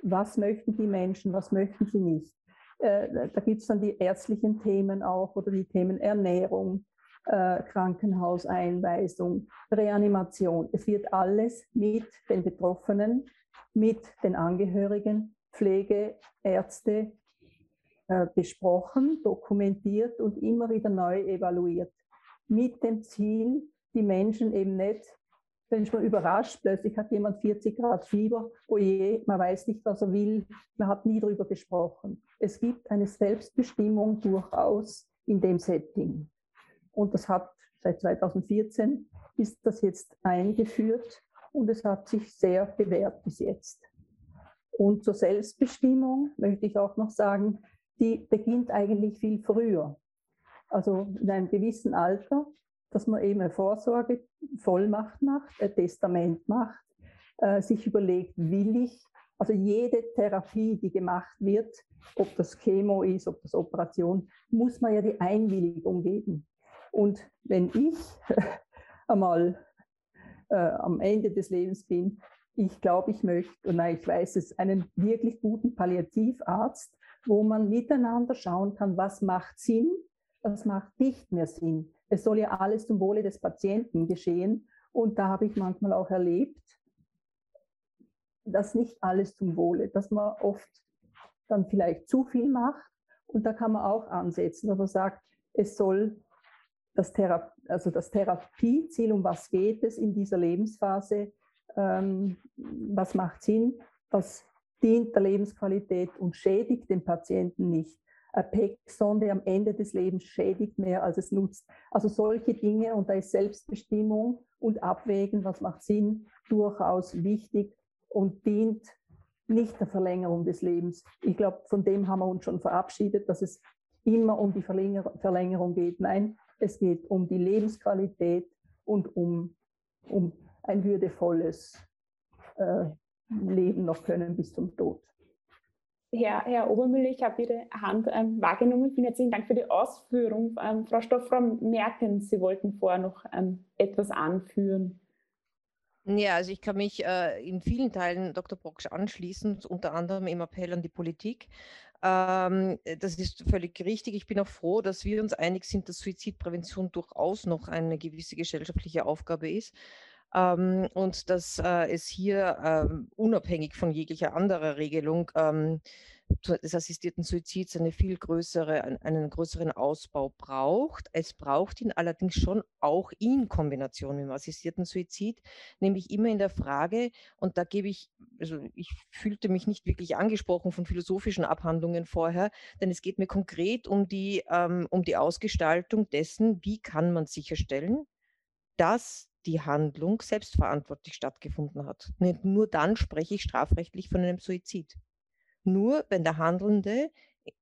E: was möchten die Menschen, was möchten sie nicht. Äh, da gibt es dann die ärztlichen Themen auch oder die Themen Ernährung, äh, Krankenhauseinweisung, Reanimation. Es wird alles mit den Betroffenen, mit den Angehörigen, Pflege, Ärzte äh, besprochen, dokumentiert und immer wieder neu evaluiert. Mit dem Ziel, die Menschen eben nicht, wenn mal überrascht, plötzlich hat jemand 40 Grad Fieber, oh je, man weiß nicht, was er will, man hat nie darüber gesprochen. Es gibt eine Selbstbestimmung durchaus in dem Setting. Und das hat seit 2014 ist das jetzt eingeführt und es hat sich sehr bewährt bis jetzt. Und zur Selbstbestimmung möchte ich auch noch sagen, die beginnt eigentlich viel früher. Also in einem gewissen Alter, dass man eben eine Vorsorge, Vollmacht macht, ein Testament macht, äh, sich überlegt, will ich, also jede Therapie, die gemacht wird, ob das Chemo ist, ob das Operation, muss man ja die Einwilligung geben. Und wenn ich einmal äh, am Ende des Lebens bin, ich glaube, ich möchte, und ich weiß es, einen wirklich guten Palliativarzt, wo man miteinander schauen kann, was macht Sinn, was macht nicht mehr Sinn. Es soll ja alles zum Wohle des Patienten geschehen. Und da habe ich manchmal auch erlebt, dass nicht alles zum Wohle, dass man oft dann vielleicht zu viel macht. Und da kann man auch ansetzen, aber sagt, es soll das, Thera also das Therapieziel, um was geht es in dieser Lebensphase, ähm, was macht Sinn, was dient der Lebensqualität und schädigt den Patienten nicht. Eine PEC-Sonde am Ende des Lebens schädigt mehr, als es nutzt. Also solche Dinge, und da ist Selbstbestimmung und Abwägen, was macht Sinn, durchaus wichtig und dient nicht der Verlängerung des Lebens. Ich glaube, von dem haben wir uns schon verabschiedet, dass es immer um die Verlängerung geht. Nein, es geht um die Lebensqualität und um, um ein würdevolles äh, Leben noch können bis zum Tod.
B: Herr, Herr Obermüller, ich habe Ihre Hand ähm, wahrgenommen. Vielen herzlichen Dank für die Ausführung. Ähm, Frau Stoff, Frau Mertens, Sie wollten vorher noch ähm, etwas anführen.
D: Ja, also ich kann mich äh, in vielen Teilen Dr. Brocksch anschließen, unter anderem im Appell an die Politik. Ähm, das ist völlig richtig. Ich bin auch froh, dass wir uns einig sind, dass Suizidprävention durchaus noch eine gewisse gesellschaftliche Aufgabe ist. Ähm, und dass äh, es hier ähm, unabhängig von jeglicher anderer Regelung ähm, des assistierten Suizids eine viel größere, einen größeren Ausbau braucht. Es braucht ihn allerdings schon auch in Kombination mit dem assistierten Suizid, nämlich immer in der Frage, und da gebe ich, also ich fühlte mich nicht wirklich angesprochen von philosophischen Abhandlungen vorher, denn es geht mir konkret um die, ähm, um die Ausgestaltung dessen, wie kann man sicherstellen, dass die Handlung selbstverantwortlich stattgefunden hat. Nur dann spreche ich strafrechtlich von einem Suizid. Nur wenn der Handelnde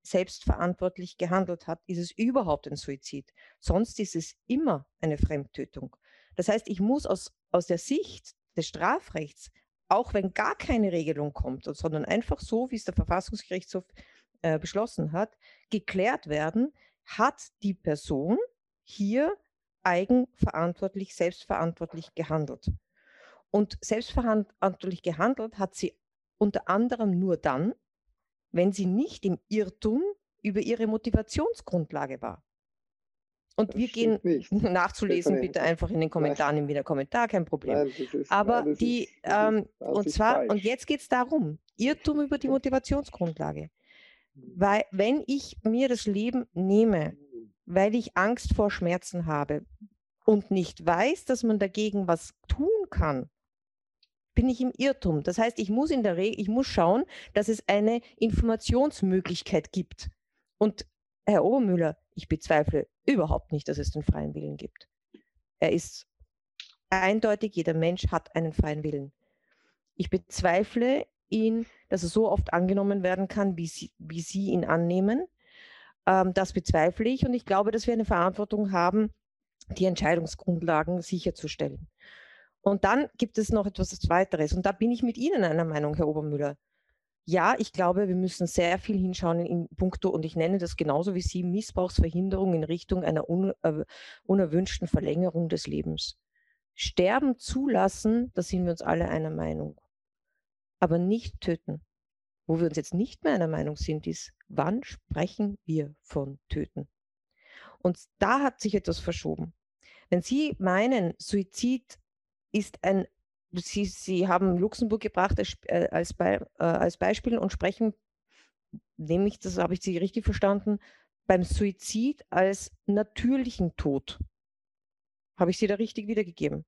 D: selbstverantwortlich gehandelt hat, ist es überhaupt ein Suizid. Sonst ist es immer eine Fremdtötung. Das heißt, ich muss aus, aus der Sicht des Strafrechts, auch wenn gar keine Regelung kommt, sondern einfach so, wie es der Verfassungsgerichtshof äh, beschlossen hat, geklärt werden, hat die Person hier eigenverantwortlich, selbstverantwortlich gehandelt. Und selbstverantwortlich gehandelt hat sie unter anderem nur dann, wenn sie nicht im Irrtum über ihre Motivationsgrundlage war. Und das wir gehen nicht. nachzulesen, bitte einfach in den Kommentaren nein. im Wiener Kommentar, kein Problem. Nein, ist, Aber nein, die, ist, ähm, und zwar, falsch. und jetzt geht es darum, Irrtum über die Motivationsgrundlage. Weil, wenn ich mir das Leben nehme, weil ich Angst vor Schmerzen habe und nicht weiß, dass man dagegen was tun kann, bin ich im Irrtum. Das heißt, ich muss in der Regel, ich muss schauen, dass es eine Informationsmöglichkeit gibt. Und Herr Obermüller, ich bezweifle überhaupt nicht, dass es den freien Willen gibt. Er ist eindeutig, jeder Mensch hat einen freien Willen. Ich bezweifle ihn, dass er so oft angenommen werden kann, wie Sie, wie Sie ihn annehmen. Ähm, das bezweifle ich und ich glaube, dass wir eine Verantwortung haben, die Entscheidungsgrundlagen sicherzustellen. Und dann gibt es noch etwas weiteres. Und da bin ich mit Ihnen einer Meinung, Herr Obermüller. Ja, ich glaube, wir müssen sehr viel hinschauen in puncto, und ich nenne das genauso wie Sie, Missbrauchsverhinderung in Richtung einer un, äh, unerwünschten Verlängerung des Lebens. Sterben zulassen, da sind wir uns alle einer Meinung. Aber nicht töten. Wo wir uns jetzt nicht mehr einer Meinung sind, ist, wann sprechen wir von töten? Und da hat sich etwas verschoben. Wenn Sie meinen, Suizid ist ein Sie, Sie haben Luxemburg gebracht als, äh, als, Be äh, als Beispiel und sprechen, nämlich, das habe ich Sie richtig verstanden, beim Suizid als natürlichen Tod. Habe ich Sie da richtig wiedergegeben?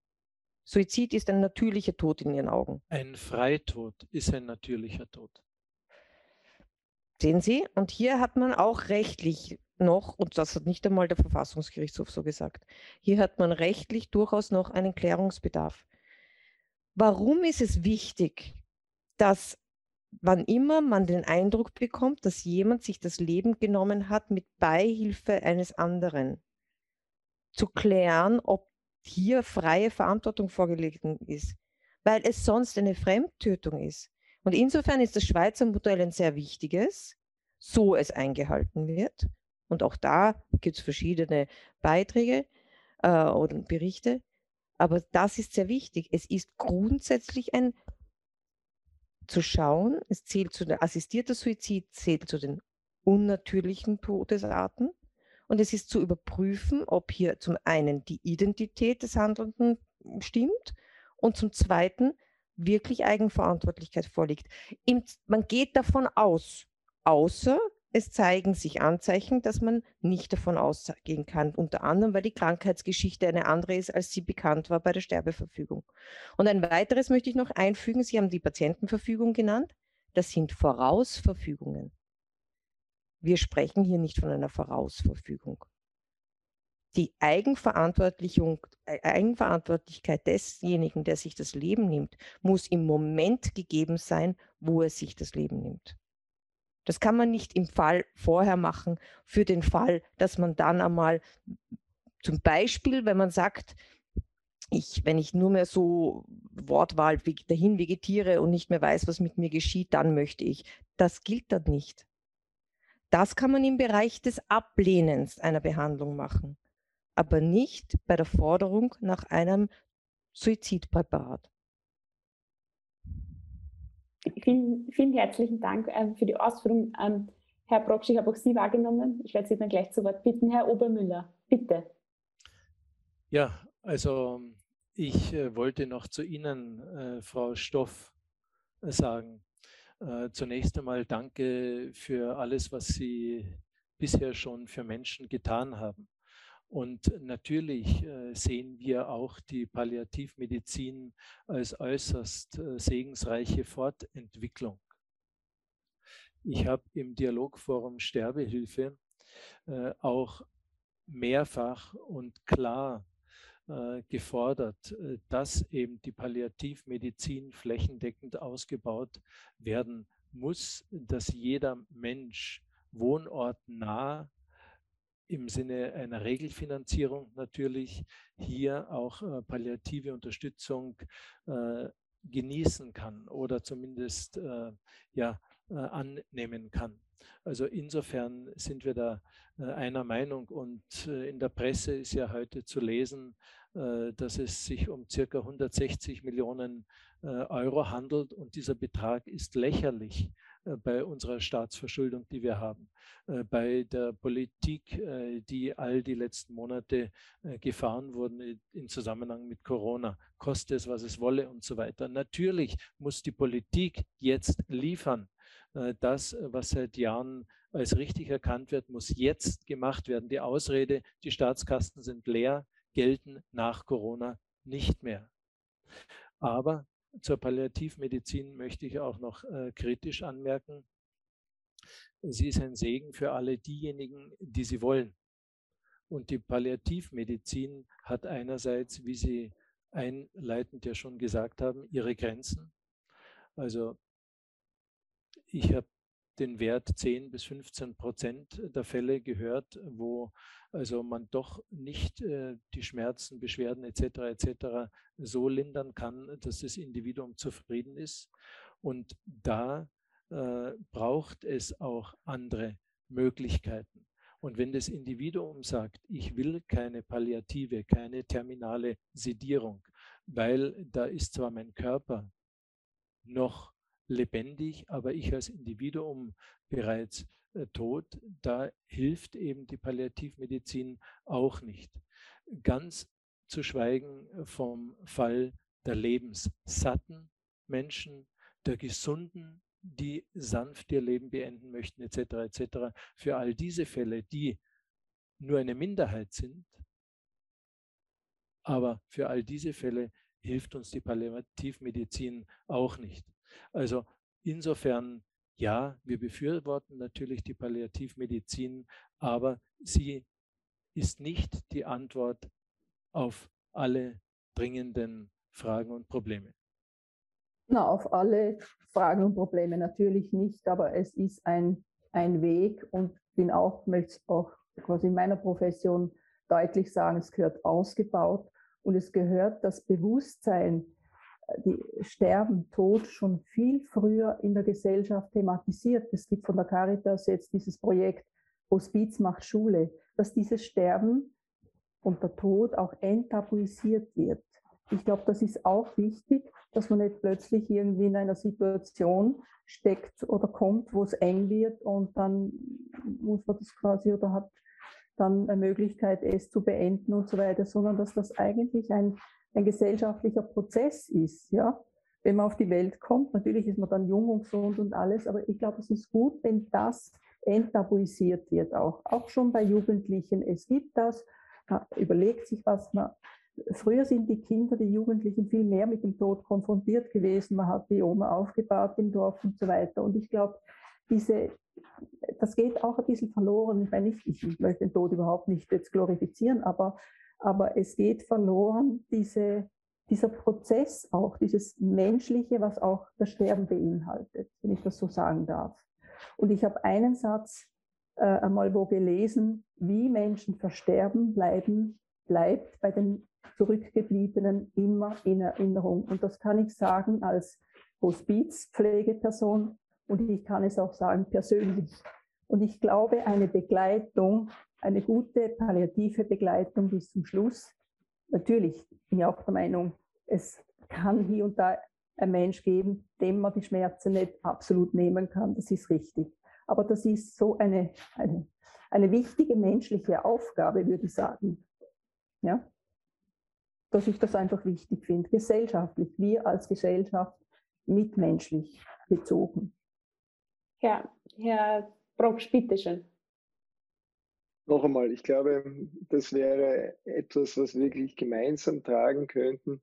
D: Suizid ist ein natürlicher Tod in Ihren Augen.
G: Ein Freitod ist ein natürlicher Tod.
D: Sehen Sie? Und hier hat man auch rechtlich noch, und das hat nicht einmal der Verfassungsgerichtshof so gesagt, hier hat man rechtlich durchaus noch einen Klärungsbedarf. Warum ist es wichtig, dass wann immer man den Eindruck bekommt, dass jemand sich das Leben genommen hat mit Beihilfe eines anderen, zu klären, ob hier freie Verantwortung vorgelegt ist, weil es sonst eine Fremdtötung ist. Und insofern ist das Schweizer Modell ein sehr wichtiges, so es eingehalten wird. Und auch da gibt es verschiedene Beiträge äh, oder Berichte. Aber das ist sehr wichtig. Es ist grundsätzlich ein zu schauen, es zählt zu der assistierter Suizid, zählt zu den unnatürlichen Todesarten. Und es ist zu überprüfen, ob hier zum einen die Identität des Handelnden stimmt und zum zweiten wirklich Eigenverantwortlichkeit vorliegt. Man geht davon aus, außer es zeigen sich Anzeichen, dass man nicht davon ausgehen kann, unter anderem, weil die Krankheitsgeschichte eine andere ist, als sie bekannt war bei der Sterbeverfügung. Und ein weiteres möchte ich noch einfügen, Sie haben die Patientenverfügung genannt, das sind Vorausverfügungen. Wir sprechen hier nicht von einer Vorausverfügung. Die äh, Eigenverantwortlichkeit desjenigen, der sich das Leben nimmt, muss im Moment gegeben sein, wo er sich das Leben nimmt. Das kann man nicht im Fall vorher machen, für den Fall, dass man dann einmal zum Beispiel, wenn man sagt, ich, wenn ich nur mehr so Wortwahl dahin vegetiere und nicht mehr weiß, was mit mir geschieht, dann möchte ich. Das gilt dann nicht. Das kann man im Bereich des Ablehnens einer Behandlung machen, aber nicht bei der Forderung nach einem Suizidpräparat.
B: Vielen, vielen herzlichen Dank ähm, für die Ausführung. Ähm, Herr Brocksch, ich habe auch Sie wahrgenommen. Ich werde Sie dann gleich zu Wort bitten. Herr Obermüller, bitte.
G: Ja, also ich äh, wollte noch zu Ihnen, äh, Frau Stoff, äh, sagen. Äh, zunächst einmal danke für alles, was Sie bisher schon für Menschen getan haben. Und natürlich äh, sehen wir auch die Palliativmedizin als äußerst äh, segensreiche Fortentwicklung. Ich habe im Dialogforum Sterbehilfe äh, auch mehrfach und klar gefordert, dass eben die Palliativmedizin flächendeckend ausgebaut werden muss, dass jeder Mensch wohnortnah im Sinne einer Regelfinanzierung natürlich hier auch äh, palliative Unterstützung äh, genießen kann oder zumindest äh, ja, äh, annehmen kann. Also insofern sind wir da äh, einer Meinung und äh, in der Presse ist ja heute zu lesen, dass es sich um circa 160 Millionen Euro handelt und dieser Betrag ist lächerlich bei unserer Staatsverschuldung, die wir haben, äh, bei der Politik, äh, die all die letzten Monate gefahren wurden im Zusammenhang mit Corona, koste es, was es wolle und so weiter. Natürlich muss die Politik jetzt liefern. Das, was seit Jahren als richtig erkannt wird, muss jetzt gemacht werden. Die Ausrede, die Staatskassen sind leer, gelten nach Corona nicht mehr. Aber zur Palliativmedizin möchte ich auch noch äh, kritisch anmerken. Sie ist ein Segen für alle diejenigen, die sie wollen. Und die Palliativmedizin hat einerseits, wie Sie einleitend ja schon gesagt haben, ihre Grenzen. Also ich habe den Wert 10 bis 15 Prozent der Fälle gehört, wo also man doch nicht äh, die Schmerzen, Beschwerden etc. etc. so lindern kann, dass das Individuum zufrieden ist. Und da äh, braucht es auch andere Möglichkeiten. Und wenn das Individuum sagt, ich will keine Palliative, keine terminale Sedierung, weil da ist zwar mein Körper noch lebendig, aber ich als Individuum bereits äh, tot, da hilft eben die Palliativmedizin auch nicht. Ganz zu schweigen vom Fall der lebenssatten Menschen, der gesunden, die sanft ihr Leben beenden möchten, etc. etc. Für all diese Fälle, die nur eine Minderheit sind, aber für all diese Fälle hilft uns die Palliativmedizin auch nicht. Also insofern, ja, wir befürworten natürlich die Palliativmedizin, aber sie ist nicht die Antwort auf alle dringenden Fragen und Probleme.
E: Na, auf alle Fragen und Probleme natürlich nicht, aber es ist ein, ein Weg und bin auch, möchte es auch quasi in meiner Profession deutlich sagen, es gehört ausgebaut und es gehört das Bewusstsein, die Sterben, Tod schon viel früher in der Gesellschaft thematisiert. Es gibt von der Caritas jetzt dieses Projekt Hospiz macht Schule, dass dieses Sterben und der Tod auch enttabuisiert wird. Ich glaube, das ist auch wichtig, dass man nicht plötzlich irgendwie in einer Situation steckt oder kommt, wo es eng wird und dann muss man das quasi oder hat dann eine Möglichkeit, es zu beenden und so weiter, sondern dass das eigentlich ein, ein gesellschaftlicher Prozess ist, ja. Wenn man auf die Welt kommt, natürlich ist man dann jung und gesund und alles, aber ich glaube, es ist gut, wenn das enttabuisiert wird auch, auch schon bei Jugendlichen. Es gibt das, man überlegt sich was, man Früher sind die Kinder, die Jugendlichen viel mehr mit dem Tod konfrontiert gewesen. Man hat die Oma aufgebaut im Dorf und so weiter. Und ich glaube, diese, das geht auch ein bisschen verloren. Ich meine, ich, ich möchte den Tod überhaupt nicht jetzt glorifizieren, aber, aber es geht verloren, diese, dieser Prozess auch, dieses Menschliche, was auch das Sterben beinhaltet, wenn ich das so sagen darf. Und ich habe einen Satz äh, einmal wo gelesen, wie Menschen versterben, bleiben, bleibt bei den Zurückgebliebenen immer in Erinnerung. Und das kann ich sagen als Hospizpflegeperson und ich kann es auch sagen persönlich. Und ich glaube, eine Begleitung, eine gute palliative Begleitung bis zum Schluss, natürlich bin ich auch der Meinung, es kann hier und da ein Mensch geben, dem man die Schmerzen nicht absolut nehmen kann. Das ist richtig. Aber das ist so eine, eine, eine wichtige menschliche Aufgabe, würde ich sagen. Ja? dass ich das einfach wichtig finde, gesellschaftlich, wir als Gesellschaft mitmenschlich bezogen.
B: Ja, Herr Brocksch, bitteschön.
C: Noch einmal, ich glaube, das wäre etwas, was wir wirklich gemeinsam tragen könnten,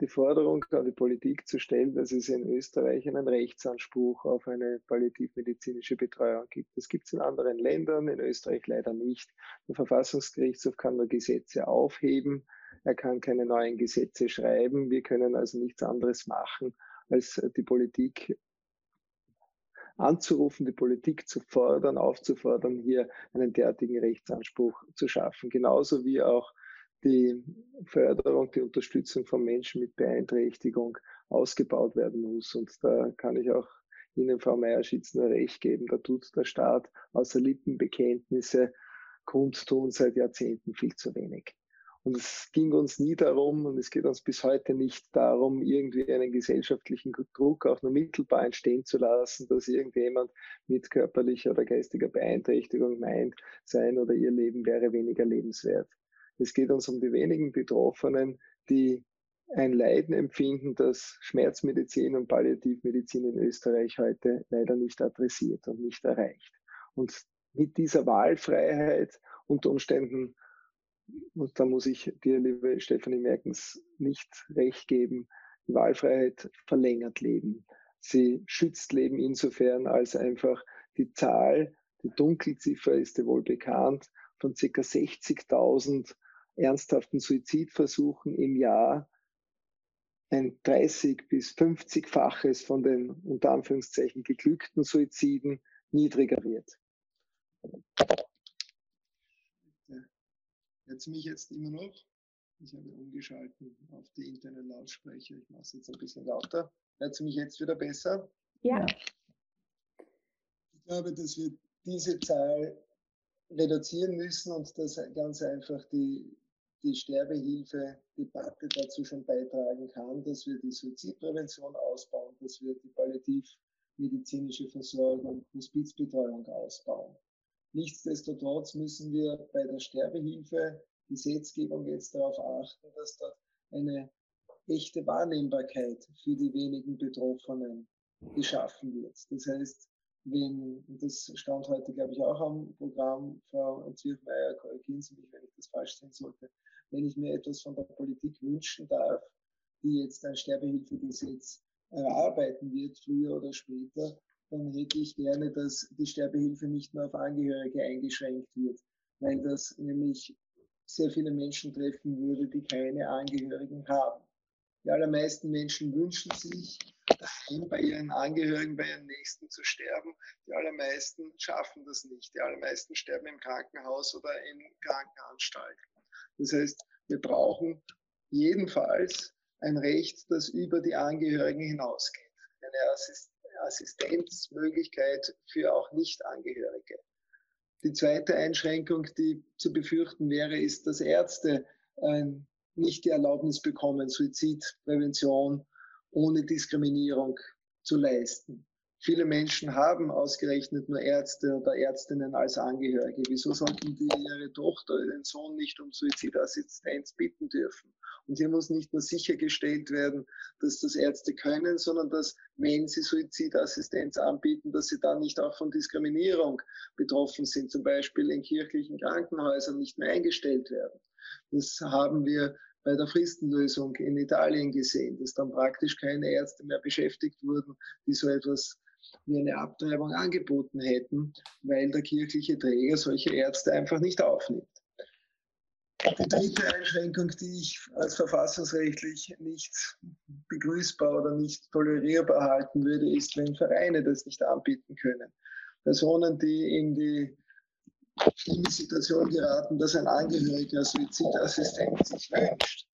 C: die Forderung an die Politik zu stellen, dass es in Österreich einen Rechtsanspruch auf eine palliativmedizinische Betreuung gibt. Das gibt es in anderen Ländern, in Österreich leider nicht. Der Verfassungsgerichtshof kann nur Gesetze aufheben er kann keine neuen Gesetze schreiben. Wir können also nichts anderes machen, als die Politik anzurufen, die Politik zu fordern, aufzufordern, hier einen derartigen Rechtsanspruch zu schaffen. Genauso wie auch die Förderung, die Unterstützung von Menschen mit Beeinträchtigung ausgebaut werden muss. Und da kann ich auch Ihnen, Frau Meyer-Schitz, nur recht geben. Da tut der Staat außer Lippenbekenntnisse kundtun seit Jahrzehnten viel zu wenig. Und es ging uns nie darum, und es geht uns bis heute nicht darum, irgendwie einen gesellschaftlichen Druck auch nur mittelbar entstehen zu lassen, dass irgendjemand mit körperlicher oder geistiger Beeinträchtigung meint, sein oder ihr Leben wäre weniger lebenswert. Es geht uns um die wenigen Betroffenen, die ein Leiden empfinden, das Schmerzmedizin und Palliativmedizin in Österreich heute leider nicht adressiert und nicht erreicht. Und mit dieser Wahlfreiheit unter Umständen und da muss ich dir, liebe Stefanie Merkens, nicht recht geben, die Wahlfreiheit verlängert Leben. Sie schützt Leben insofern, als einfach die Zahl, die Dunkelziffer ist ja wohl bekannt, von ca. 60.000 ernsthaften Suizidversuchen im Jahr ein 30 bis 50-faches von den unter Anführungszeichen geglückten Suiziden niedriger wird. Hört Sie mich jetzt immer noch? Ich habe umgeschalten auf die internen Lautsprecher. Ich mache es jetzt ein bisschen lauter. Hört Sie mich jetzt wieder besser?
B: Ja.
C: Ich glaube, dass wir diese Zahl reduzieren müssen und dass ganz einfach die, die Sterbehilfe-Debatte dazu schon beitragen kann, dass wir die Suizidprävention ausbauen, dass wir die palliativmedizinische Versorgung, Hospizbetreuung ausbauen. Nichtsdestotrotz müssen wir bei der Sterbehilfe Gesetzgebung jetzt darauf achten, dass dort eine echte Wahrnehmbarkeit für die wenigen Betroffenen geschaffen wird. Das heißt, wenn, das stand heute, glaube ich, auch am Programm, Frau Zirchmeier, korrigieren Sie mich, wenn ich das falsch sehen sollte, wenn ich mir etwas von der Politik wünschen darf, die jetzt ein Sterbehilfegesetz erarbeiten wird, früher oder später, dann hätte ich gerne, dass die Sterbehilfe nicht nur auf Angehörige eingeschränkt wird, weil das nämlich sehr viele Menschen treffen würde, die keine Angehörigen haben. Die allermeisten Menschen wünschen sich, bei ihren Angehörigen, bei ihren Nächsten zu sterben. Die allermeisten schaffen das nicht. Die allermeisten sterben im Krankenhaus oder in Krankenanstalten. Das heißt, wir brauchen jedenfalls ein Recht, das über die Angehörigen hinausgeht. Eine Assist Assistenzmöglichkeit für auch Nichtangehörige. Die zweite Einschränkung, die zu befürchten wäre, ist, dass Ärzte äh, nicht die Erlaubnis bekommen, Suizidprävention ohne Diskriminierung zu leisten. Viele Menschen haben ausgerechnet nur Ärzte oder Ärztinnen als Angehörige. Wieso sollten die ihre Tochter den Sohn nicht um Suizidassistenz bitten dürfen? Und hier muss nicht nur sichergestellt werden, dass das Ärzte können, sondern dass, wenn sie Suizidassistenz anbieten, dass sie dann nicht auch von Diskriminierung betroffen sind, zum Beispiel in kirchlichen Krankenhäusern nicht mehr eingestellt werden. Das haben wir bei der Fristenlösung in Italien gesehen, dass dann praktisch keine Ärzte mehr beschäftigt wurden, die so etwas wie eine Abtreibung angeboten hätten, weil der kirchliche Träger solche Ärzte einfach nicht aufnimmt. Die dritte Einschränkung, die ich als verfassungsrechtlich nicht begrüßbar oder nicht tolerierbar halten würde, ist, wenn Vereine das nicht anbieten können. Personen, die in die schlimme Situation geraten, dass ein Angehöriger Suizidassistent sich wünscht,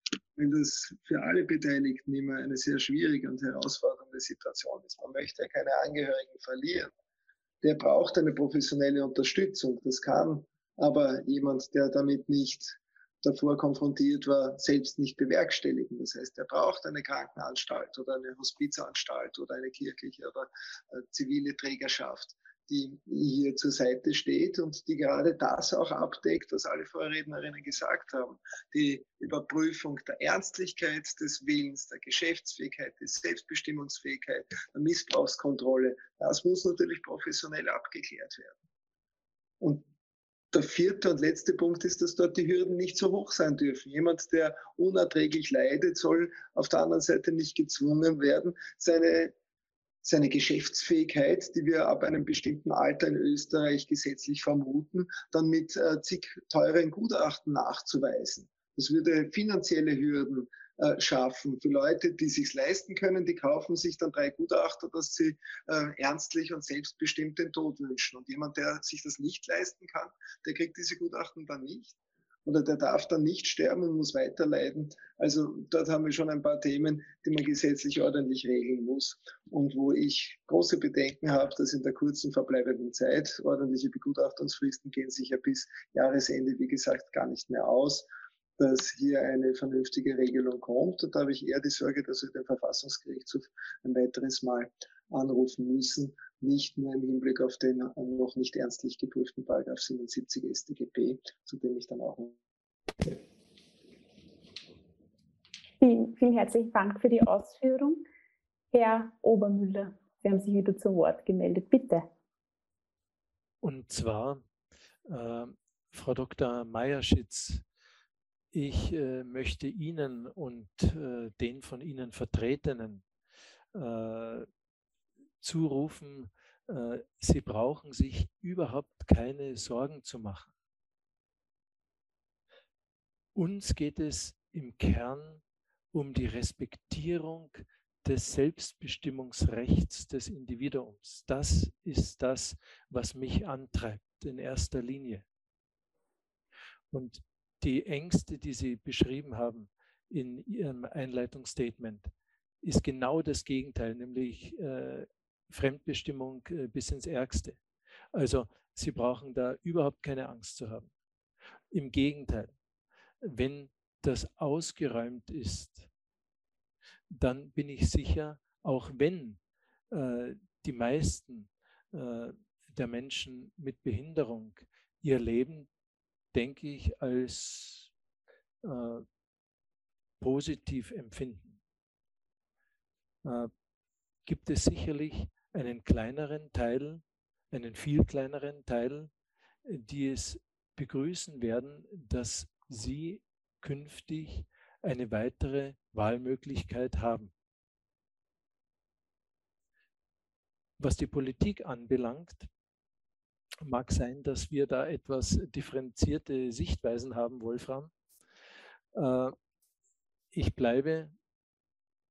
C: wenn das für alle Beteiligten immer eine sehr schwierige und herausfordernde Situation ist. Man möchte ja keine Angehörigen verlieren. Der braucht eine professionelle Unterstützung. Das kann aber jemand, der damit nicht davor konfrontiert war, selbst nicht bewerkstelligen. Das heißt, er braucht eine Krankenanstalt oder eine Hospizanstalt oder eine kirchliche oder äh, zivile Trägerschaft, die hier zur Seite steht und die gerade das auch abdeckt, was alle Vorrednerinnen gesagt haben. Die Überprüfung der Ernstlichkeit des Willens, der Geschäftsfähigkeit, der Selbstbestimmungsfähigkeit, der Missbrauchskontrolle, das muss natürlich professionell abgeklärt werden. Und der vierte und letzte Punkt ist, dass dort die Hürden nicht so hoch sein dürfen. Jemand, der unerträglich leidet, soll auf der anderen Seite nicht gezwungen werden, seine, seine Geschäftsfähigkeit, die wir ab einem bestimmten Alter in Österreich gesetzlich vermuten, dann mit äh, zig teuren Gutachten nachzuweisen. Das würde finanzielle Hürden äh, schaffen. Für Leute, die sich leisten können, die kaufen sich dann drei Gutachter, dass sie äh, ernstlich und selbstbestimmt den Tod wünschen. Und jemand, der sich das nicht leisten kann, der kriegt diese Gutachten dann nicht. Oder der darf dann nicht sterben und muss weiterleiden. Also dort haben wir schon ein paar Themen, die man gesetzlich ordentlich regeln muss. Und wo ich große Bedenken habe, dass in der kurzen verbleibenden Zeit ordentliche Begutachtungsfristen gehen sich ja bis Jahresende, wie gesagt, gar nicht mehr aus dass hier eine vernünftige Regelung kommt. Und da habe ich eher die Sorge, dass wir den Verfassungsgerichtshof ein weiteres Mal anrufen müssen, nicht nur im Hinblick auf den noch nicht ernstlich geprüften Paragraph 77 StGB, zu dem ich dann auch.
B: Vielen, vielen herzlichen Dank für die Ausführung. Herr Obermüller, Sie haben sich wieder zu Wort gemeldet. Bitte.
G: Und zwar, äh, Frau Dr. Meierschitz, ich äh, möchte Ihnen und äh, den von Ihnen Vertretenen äh, zurufen, äh, Sie brauchen sich überhaupt keine Sorgen zu machen. Uns geht es im Kern um die Respektierung des Selbstbestimmungsrechts des Individuums. Das ist das, was mich antreibt in erster Linie. Und die Ängste, die Sie beschrieben haben in Ihrem Einleitungsstatement, ist genau das Gegenteil, nämlich äh, Fremdbestimmung äh, bis ins Ärgste. Also Sie brauchen da überhaupt keine Angst zu haben. Im Gegenteil, wenn das ausgeräumt ist, dann bin ich sicher, auch wenn äh, die meisten äh, der Menschen mit Behinderung ihr Leben, denke ich, als äh, positiv empfinden, äh, gibt es sicherlich einen kleineren Teil, einen viel kleineren Teil, die es begrüßen werden, dass sie künftig eine weitere Wahlmöglichkeit haben. Was die Politik anbelangt, mag sein, dass wir da etwas differenzierte Sichtweisen haben, Wolfram. Äh, ich bleibe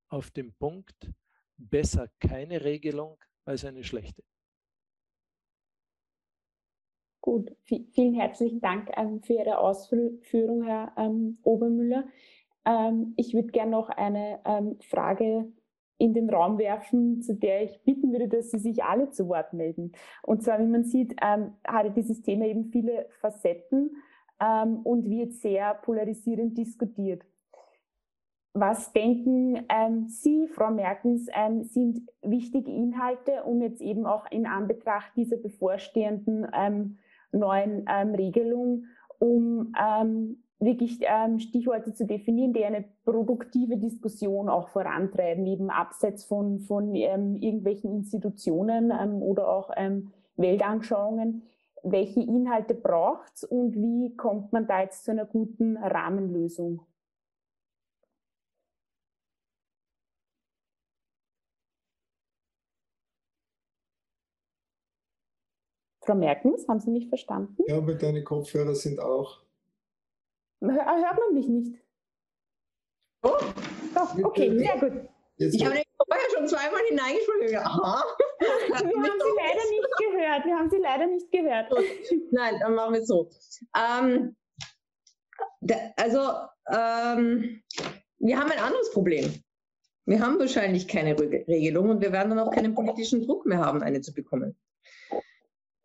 G: auf dem Punkt, besser keine Regelung als eine schlechte.
B: Gut, vielen herzlichen Dank ähm, für Ihre Ausführung, Herr ähm, Obermüller. Ähm, ich würde gerne noch eine Frage in den Raum werfen, zu der ich bitten würde, dass Sie sich alle zu Wort melden. Und zwar, wie man sieht, ähm, hatte dieses Thema eben viele Facetten ähm, und wird sehr polarisierend diskutiert. Was denken ähm, Sie, Frau Merkens, ähm, sind wichtige Inhalte, um jetzt eben auch in Anbetracht dieser bevorstehenden ähm, neuen ähm, Regelung, um ähm, wirklich ähm, Stichworte zu definieren, die eine produktive Diskussion auch vorantreiben, eben abseits von, von irgendwelchen Institutionen oder auch Weltanschauungen. Welche Inhalte braucht es und wie kommt man da jetzt zu einer guten Rahmenlösung? Frau Merkens, haben Sie mich verstanden?
C: Ja, aber deine Kopfhörer sind auch
B: Hört man mich nicht?
D: Oh,
B: Doch, okay, sehr gut.
D: Jetzt ich habe vorher schon zweimal hineingesprochen. Aha.
B: Wir haben Sie leider nicht gehört. Wir haben Sie leider nicht gehört.
D: Nein, dann machen wir es so. Ähm, also, ähm, wir haben ein anderes Problem. Wir haben wahrscheinlich keine Regelung und wir werden dann auch keinen politischen Druck mehr haben, eine zu bekommen.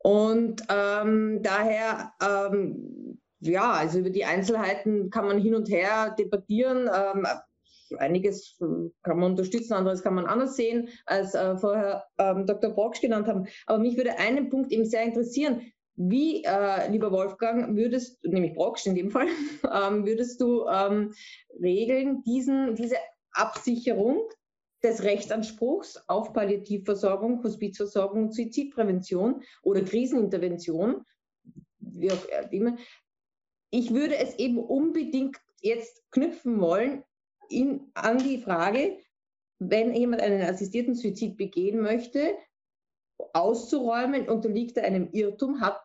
D: Und ähm, daher ähm, ja, also über die Einzelheiten kann man hin und her debattieren. Ähm, einiges kann man unterstützen, anderes kann man anders sehen, als äh, vorher ähm, Dr. Brocksch genannt haben. Aber mich würde einen Punkt eben sehr interessieren. Wie, äh, lieber Wolfgang, würdest, nämlich Brocksch in dem Fall, ähm, würdest du ähm, regeln, diesen, diese Absicherung des Rechtsanspruchs auf Palliativversorgung, Hospizversorgung und Suizidprävention oder Krisenintervention, wie auch immer, ich würde es eben unbedingt jetzt knüpfen wollen in, an die Frage, wenn jemand einen assistierten Suizid begehen möchte, auszuräumen, unterliegt er einem Irrtum, hat,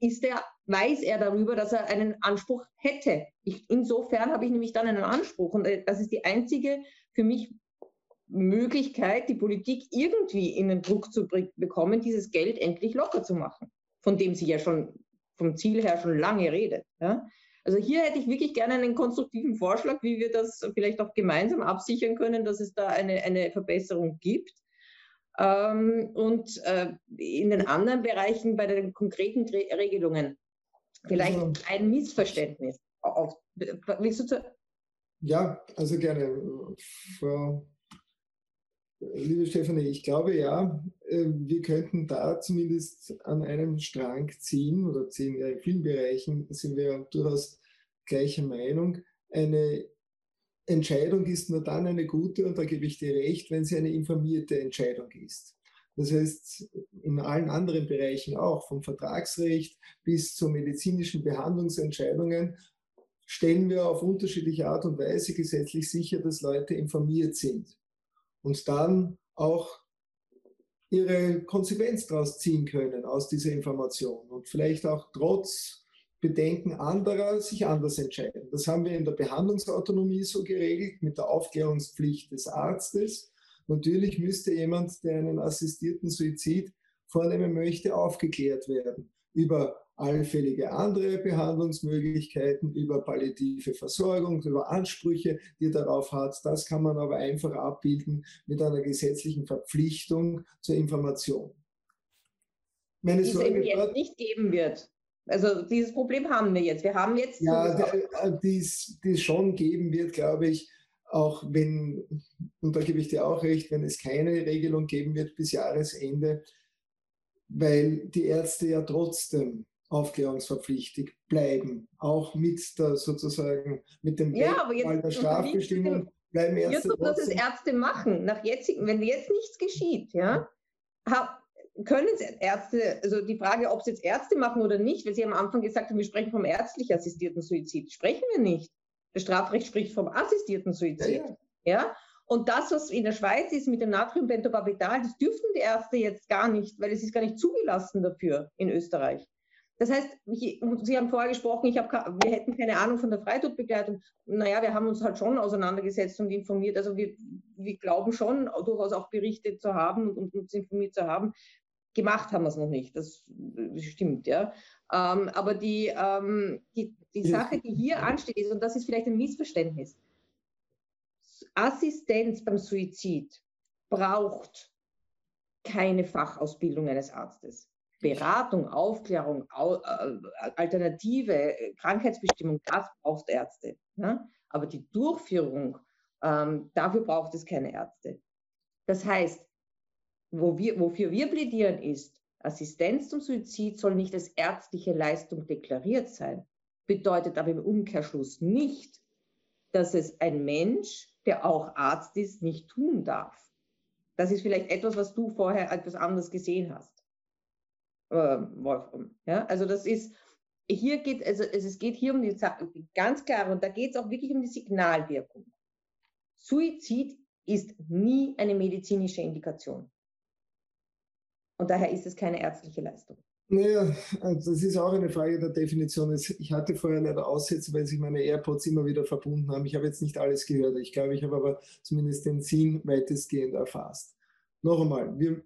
D: ist er, weiß er darüber, dass er einen Anspruch hätte. Ich, insofern habe ich nämlich dann einen Anspruch und äh, das ist die einzige für mich Möglichkeit, die Politik irgendwie in den Druck zu bekommen, dieses Geld endlich locker zu machen, von dem sie ja schon vom Ziel her schon lange redet. Ja? Also hier hätte ich wirklich gerne einen konstruktiven Vorschlag, wie wir das vielleicht auch gemeinsam absichern können, dass es da eine, eine Verbesserung gibt. Ähm, und äh, in den anderen Bereichen bei den konkreten Regelungen vielleicht also, ein Missverständnis. Auf, willst du zu
C: ja, also gerne. Frau Liebe Stefanie, ich glaube ja, äh, wir könnten da zumindest an einem Strang ziehen oder ziehen ja in vielen Bereichen sind wir durchaus gleicher Meinung. Eine Entscheidung ist nur dann eine gute, und da gebe ich dir recht, wenn sie eine informierte Entscheidung ist. Das heißt, in allen anderen Bereichen auch, vom Vertragsrecht bis zu medizinischen Behandlungsentscheidungen, stellen wir auf unterschiedliche Art und Weise gesetzlich sicher, dass Leute informiert sind und dann auch ihre Konsequenz daraus ziehen können aus dieser Information und vielleicht auch trotz Bedenken anderer sich anders entscheiden. Das haben wir in der Behandlungsautonomie so geregelt mit der Aufklärungspflicht des Arztes. Natürlich müsste jemand, der einen assistierten Suizid vornehmen möchte, aufgeklärt werden über allfällige andere Behandlungsmöglichkeiten, über palliative Versorgung, über Ansprüche, die er darauf hat. Das kann man aber einfach abbilden mit einer gesetzlichen Verpflichtung zur Information.
D: Meine die es eben jetzt nicht geben wird. Also dieses Problem haben wir jetzt. Wir haben jetzt.
C: Ja, äh, die es schon geben wird, glaube ich, auch wenn, und da gebe ich dir auch recht, wenn es keine Regelung geben wird bis Jahresende, weil die Ärzte ja trotzdem aufklärungsverpflichtig bleiben, auch mit der sozusagen mit dem
D: ja, jetzt,
C: der Strafbestimmung bleiben Ärzte
D: jetzt, trotzdem. das Ärzte machen, nach jetzigen, wenn jetzt nichts geschieht, ja, können es Ärzte, also die Frage, ob es jetzt Ärzte machen oder nicht, weil Sie am Anfang gesagt haben, wir sprechen vom ärztlich assistierten Suizid, sprechen wir nicht. Das Strafrecht spricht vom assistierten Suizid. Ja, ja. ja? Und das, was in der Schweiz ist mit dem Natriumbentobarbital, das dürfen die Ärzte jetzt gar nicht, weil es ist gar nicht zugelassen dafür in Österreich. Das heißt, Sie haben vorher gesprochen, ich hab, wir hätten keine Ahnung von der Freitodbegleitung. Naja, wir haben uns halt schon auseinandergesetzt und informiert. Also wir, wir glauben schon, durchaus auch berichtet zu haben und uns informiert zu haben. Gemacht haben wir es noch nicht, das stimmt, ja. Ähm, aber die, ähm, die, die Sache, die hier ansteht, ist, und das ist vielleicht ein Missverständnis, Assistenz beim Suizid braucht keine Fachausbildung eines Arztes. Beratung, Aufklärung, äh, alternative äh, Krankheitsbestimmung, das braucht Ärzte. Ja? Aber die Durchführung, ähm, dafür braucht es keine Ärzte. Das heißt, wo wir, wofür wir plädieren ist, Assistenz zum Suizid soll nicht als ärztliche Leistung deklariert sein, bedeutet aber im Umkehrschluss nicht, dass es ein Mensch, der auch Arzt ist, nicht tun darf. Das ist vielleicht etwas, was du vorher etwas anders gesehen hast, äh, Wolfram. Ja, also das ist, hier geht, also es geht hier um die ganz klar, und da geht es auch wirklich um die Signalwirkung. Suizid ist nie eine medizinische Indikation. Und daher ist es keine ärztliche Leistung.
C: Naja, also das ist auch eine Frage der Definition. Ich hatte vorher leider Aussätze, weil sich meine AirPods immer wieder verbunden haben. Ich habe jetzt nicht alles gehört. Ich glaube, ich habe aber zumindest den Sinn weitestgehend erfasst. Noch einmal, wir,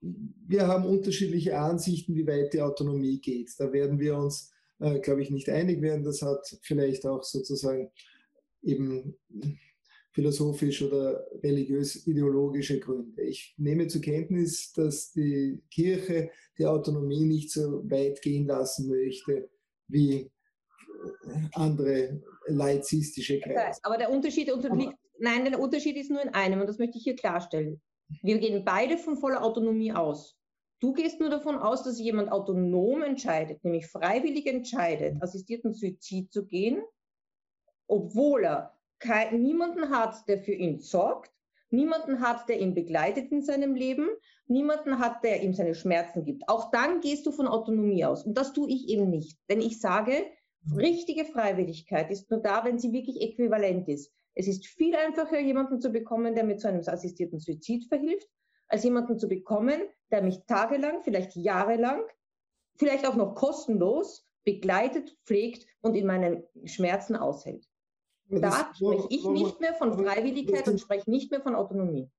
C: wir haben unterschiedliche Ansichten, wie weit die Autonomie geht. Da werden wir uns, äh, glaube ich, nicht einig werden. Das hat vielleicht auch sozusagen eben philosophisch oder religiös-ideologische Gründe. Ich nehme zur Kenntnis, dass die Kirche die Autonomie nicht so weit gehen lassen möchte wie andere laizistische Kreise.
D: Aber der Unterschied unterliegt, nein, der Unterschied ist nur in einem und das möchte ich hier klarstellen. Wir gehen beide von voller Autonomie aus. Du gehst nur davon aus, dass jemand autonom entscheidet, nämlich freiwillig entscheidet, assistierten Suizid zu gehen, obwohl er kein, niemanden hat, der für ihn sorgt, niemanden hat, der ihn begleitet in seinem Leben, niemanden hat, der ihm seine Schmerzen gibt. Auch dann gehst du von Autonomie aus. Und das tue ich eben nicht. Denn ich sage, richtige Freiwilligkeit ist nur da, wenn sie wirklich äquivalent ist. Es ist viel einfacher, jemanden zu bekommen, der mit so einem assistierten Suizid verhilft, als jemanden zu bekommen, der mich tagelang, vielleicht jahrelang, vielleicht auch noch kostenlos begleitet, pflegt und in meinen Schmerzen aushält. Da spreche ich nicht mehr von Freiwilligkeit und spreche nicht mehr von Autonomie.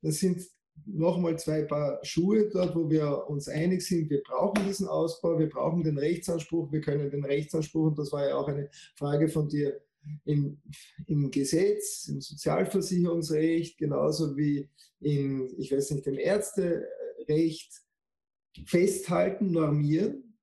C: Das sind nochmal zwei Paar Schuhe dort, wo wir uns einig sind, wir brauchen diesen Ausbau, wir brauchen den Rechtsanspruch, wir können den Rechtsanspruch, und das war ja auch eine Frage von dir, im, im Gesetz, im Sozialversicherungsrecht, genauso wie in, ich weiß nicht, im Ärzterecht festhalten, normieren.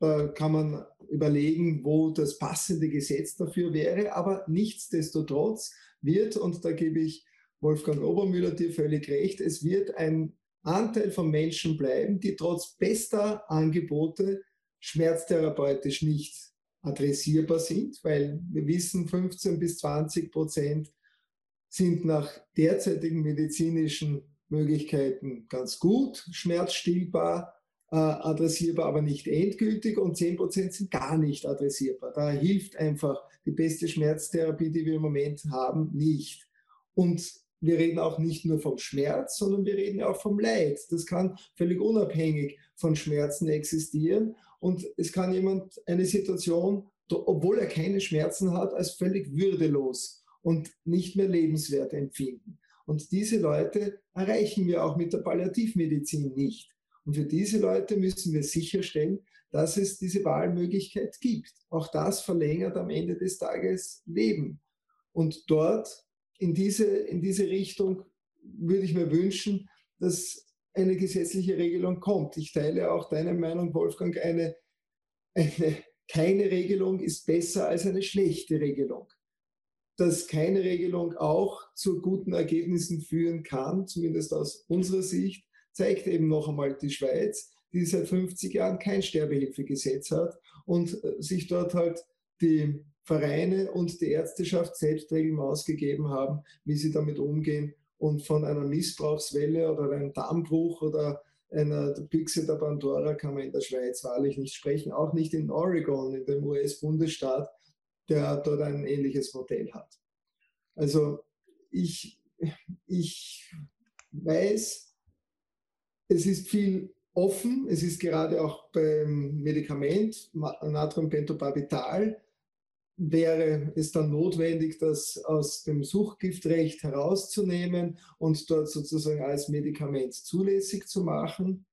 C: Da kann man überlegen, wo das passende Gesetz dafür wäre. Aber nichtsdestotrotz wird, und da gebe ich Wolfgang Obermüller dir völlig recht, es wird ein Anteil von Menschen bleiben, die trotz bester Angebote schmerztherapeutisch nicht adressierbar sind, weil wir wissen, 15 bis 20 Prozent sind nach derzeitigen medizinischen Möglichkeiten ganz gut schmerzstillbar äh, adressierbar, aber nicht endgültig und 10% sind gar nicht adressierbar. Da hilft einfach die beste Schmerztherapie, die wir im Moment haben, nicht. Und wir reden auch nicht nur vom Schmerz, sondern wir reden auch vom Leid. Das kann völlig unabhängig von Schmerzen existieren. Und es kann jemand eine Situation, obwohl er keine Schmerzen hat, als völlig würdelos und nicht mehr lebenswert empfinden. Und diese Leute erreichen wir auch mit der Palliativmedizin nicht. Und für diese Leute müssen wir sicherstellen, dass es diese Wahlmöglichkeit gibt. Auch das verlängert am Ende des Tages Leben. Und dort in diese, in diese Richtung würde ich mir wünschen, dass eine gesetzliche Regelung kommt. Ich teile auch deine Meinung, Wolfgang, eine, eine, keine Regelung ist besser als eine schlechte Regelung. Dass keine Regelung auch zu guten Ergebnissen führen kann, zumindest aus unserer Sicht, zeigt eben noch einmal die Schweiz, die seit 50 Jahren kein Sterbehilfegesetz hat und äh, sich dort halt die Vereine und die Ärzteschaft selbst Regeln ausgegeben haben, wie sie damit umgehen und von einer Missbrauchswelle oder einem Dammbruch oder einer Büchse der Pandora kann man in der Schweiz wahrlich nicht sprechen, auch nicht in Oregon, in dem US-Bundesstaat, der dort ein ähnliches Modell hat. Also ich, ich weiß, es ist viel offen. Es ist gerade auch beim Medikament Natriumpentobarbital wäre es dann notwendig, das aus dem Suchtgiftrecht herauszunehmen und dort sozusagen als Medikament zulässig zu machen.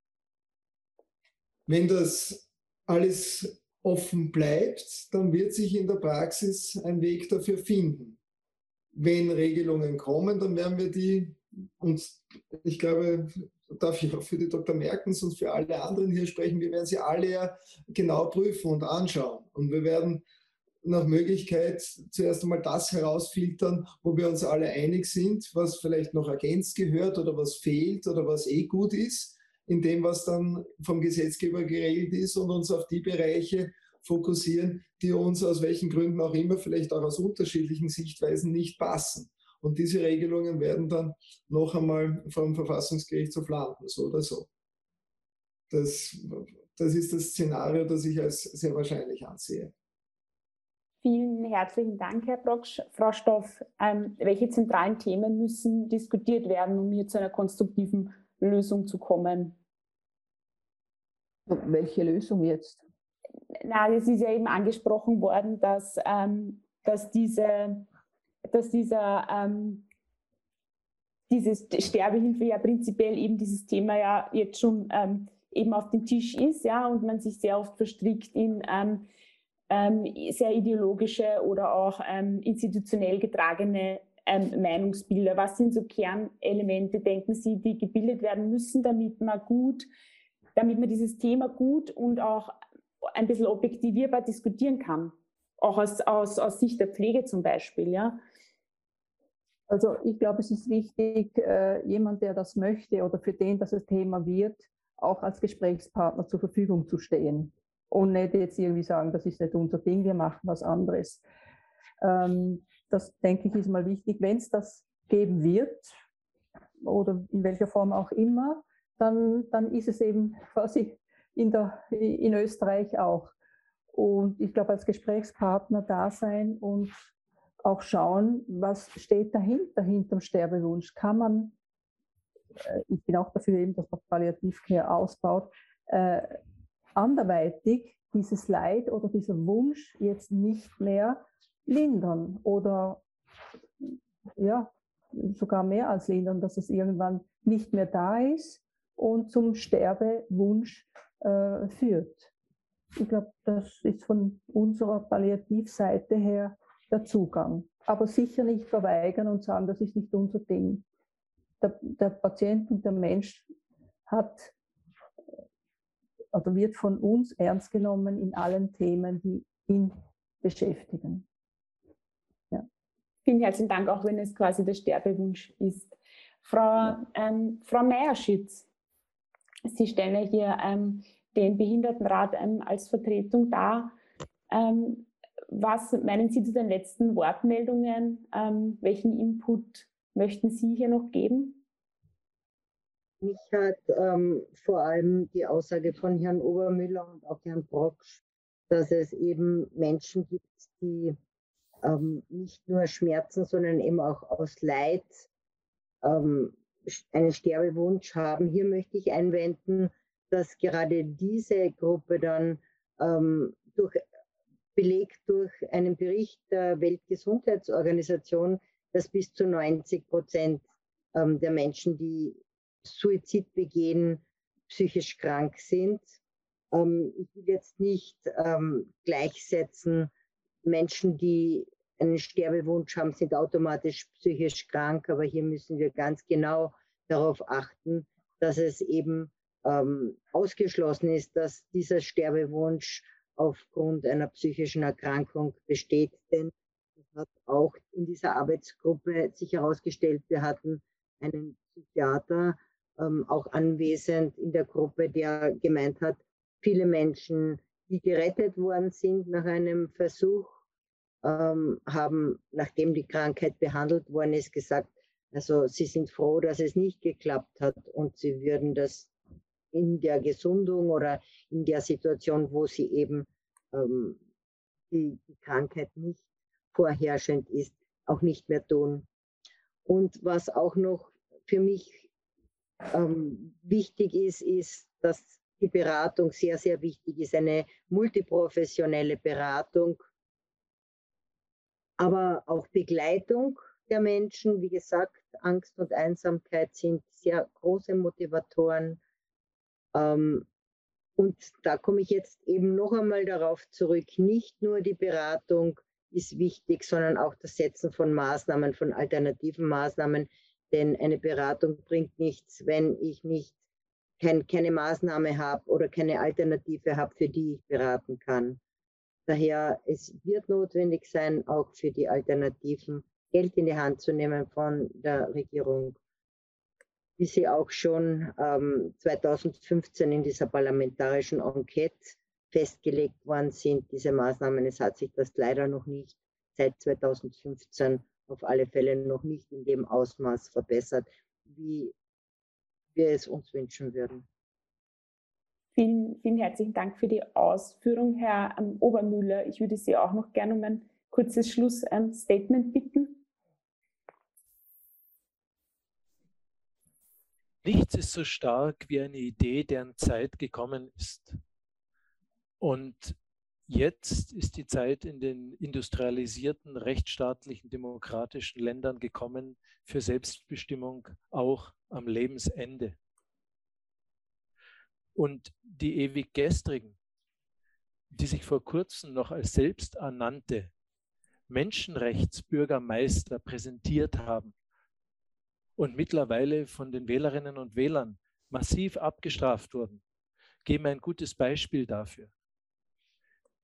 C: Wenn das alles offen bleibt, dann wird sich in der Praxis ein Weg dafür finden. Wenn Regelungen kommen, dann werden wir die, und ich glaube, darf ich auch für die Dr. Merkens und für alle anderen hier sprechen, wir werden sie alle ja genau prüfen und anschauen. Und wir werden nach Möglichkeit zuerst einmal das herausfiltern, wo wir uns alle einig sind, was vielleicht noch ergänzt gehört oder was fehlt oder was eh gut ist, in dem, was dann vom Gesetzgeber geregelt ist und uns auf die Bereiche fokussieren, die uns aus welchen Gründen auch immer, vielleicht auch aus unterschiedlichen Sichtweisen nicht passen. Und diese Regelungen werden dann noch einmal vom Verfassungsgerichtshof landen, so oder so. Das, das ist das Szenario, das ich als sehr wahrscheinlich ansehe.
B: Vielen herzlichen Dank, Herr Brocksch. Frau Stoff, ähm, welche zentralen Themen müssen diskutiert werden, um hier zu einer konstruktiven Lösung zu kommen?
E: Welche Lösung jetzt?
B: Na, es ist ja eben angesprochen worden, dass, ähm, dass, diese, dass dieser, ähm, diese Sterbehilfe ja prinzipiell eben dieses Thema ja jetzt schon ähm, eben auf dem Tisch ist, ja, und man sich sehr oft verstrickt in ähm, sehr ideologische oder auch ähm, institutionell getragene ähm, Meinungsbilder. Was sind so Kernelemente, denken Sie, die gebildet werden müssen, damit man gut, damit man dieses Thema gut und auch ein bisschen objektivierbar diskutieren kann? Auch aus, aus, aus Sicht der Pflege zum Beispiel, ja?
E: Also ich glaube, es ist wichtig, äh, jemand, der das möchte oder für den das Thema wird, auch als Gesprächspartner zur Verfügung zu stehen und nicht jetzt irgendwie sagen, das ist nicht unser Ding, wir machen was anderes. Ähm, das denke ich ist mal wichtig. Wenn es das geben wird oder in welcher Form auch immer, dann, dann ist es eben quasi in, der, in Österreich auch. Und ich glaube, als Gesprächspartner da sein und auch schauen, was steht dahinter, hinterm Sterbewunsch. Kann man, äh, ich bin auch dafür eben, dass man Palliativcare ausbaut, äh, anderweitig dieses Leid oder dieser Wunsch jetzt nicht mehr lindern oder ja, sogar mehr als lindern, dass es irgendwann nicht mehr da ist und zum Sterbewunsch äh, führt. Ich glaube, das ist von unserer Palliativseite her der Zugang. Aber sicher nicht verweigern und sagen, das ist nicht unser Ding. Der, der Patient und der Mensch hat oder wird von uns ernst genommen in allen Themen, die ihn beschäftigen.
B: Ja. Vielen herzlichen Dank, auch wenn es quasi der Sterbewunsch ist. Frau, ähm, Frau Meierschitz, Sie stellen ja hier ähm, den Behindertenrat ähm, als Vertretung dar. Ähm, was meinen Sie zu den letzten Wortmeldungen? Ähm, welchen Input möchten Sie hier noch geben?
F: Mich hat ähm, vor allem die Aussage von Herrn Obermüller und auch Herrn Brocksch, dass es eben Menschen gibt, die ähm, nicht nur Schmerzen, sondern eben auch aus Leid ähm, einen Sterbewunsch haben. Hier möchte ich einwenden, dass gerade diese Gruppe dann ähm, durch, belegt durch einen Bericht der Weltgesundheitsorganisation, dass bis zu 90 Prozent ähm, der Menschen, die Suizid begehen, psychisch krank sind. Ähm, ich will jetzt nicht ähm, gleichsetzen, Menschen, die einen Sterbewunsch haben, sind automatisch psychisch krank, aber hier müssen wir ganz genau darauf achten, dass es eben ähm, ausgeschlossen ist, dass dieser Sterbewunsch aufgrund einer psychischen Erkrankung besteht. Denn das hat auch in dieser Arbeitsgruppe sich herausgestellt, wir hatten einen Psychiater ähm, auch anwesend in der Gruppe, der gemeint hat, viele Menschen, die gerettet worden sind nach einem Versuch, ähm, haben, nachdem die Krankheit behandelt worden ist, gesagt, also sie sind froh, dass es nicht geklappt hat und sie würden das in der Gesundung oder in der Situation, wo sie eben ähm, die, die Krankheit nicht vorherrschend ist, auch nicht mehr tun. Und was auch noch für mich ähm, wichtig ist, ist, dass die Beratung sehr, sehr wichtig ist, eine multiprofessionelle Beratung, aber auch Begleitung der Menschen. Wie gesagt, Angst und Einsamkeit sind sehr große Motivatoren. Ähm, und da komme ich jetzt eben noch einmal darauf zurück, nicht nur die Beratung ist wichtig, sondern auch das Setzen von Maßnahmen, von alternativen Maßnahmen. Denn eine Beratung bringt nichts, wenn ich nicht kein, keine Maßnahme habe oder keine Alternative habe, für die ich beraten kann. Daher, es wird notwendig sein, auch für die Alternativen Geld in die Hand zu nehmen von der Regierung, wie sie auch schon ähm, 2015 in dieser parlamentarischen Enquete festgelegt worden sind, diese Maßnahmen. Es hat sich das leider noch nicht seit 2015 auf alle Fälle noch nicht in dem Ausmaß verbessert, wie wir es uns wünschen würden.
B: Vielen, vielen herzlichen Dank für die Ausführung, Herr ähm, Obermüller. Ich würde Sie auch noch gerne um ein kurzes Schlussstatement bitten.
G: Nichts ist so stark wie eine Idee, deren Zeit gekommen ist. Und jetzt ist die Zeit in den industrialisierten, rechtsstaatlichen, demokratischen Ländern gekommen für Selbstbestimmung auch am Lebensende. Und die ewig gestrigen, die sich vor kurzem noch als selbsternannte Menschenrechtsbürgermeister präsentiert haben und mittlerweile von den Wählerinnen und Wählern massiv abgestraft wurden, geben ein gutes Beispiel dafür.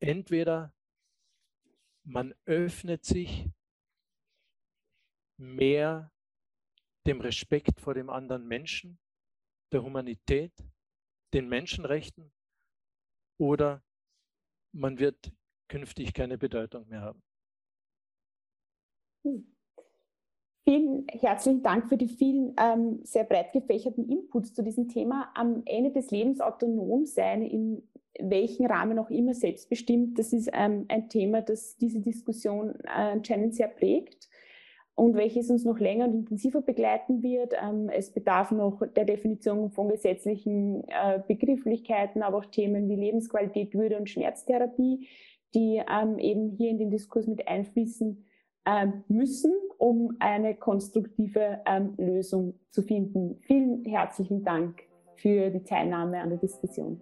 G: Entweder man öffnet sich mehr dem Respekt vor dem anderen Menschen, der Humanität, den Menschenrechten oder man wird künftig keine Bedeutung mehr haben.
B: Hm. Vielen herzlichen Dank für die vielen ähm, sehr breit gefächerten Inputs zu diesem Thema. Am Ende des Lebens autonom sein, in welchem Rahmen auch immer selbstbestimmt, das ist ähm, ein Thema, das diese Diskussion äh, anscheinend sehr prägt und welches uns noch länger und intensiver begleiten wird. Ähm, es bedarf noch der Definition von gesetzlichen äh, Begrifflichkeiten, aber auch Themen wie Lebensqualität, Würde und Schmerztherapie, die ähm, eben hier in den Diskurs mit einfließen ähm, müssen, um eine konstruktive Lösung zu finden. Vielen herzlichen Dank für die Teilnahme an der Diskussion.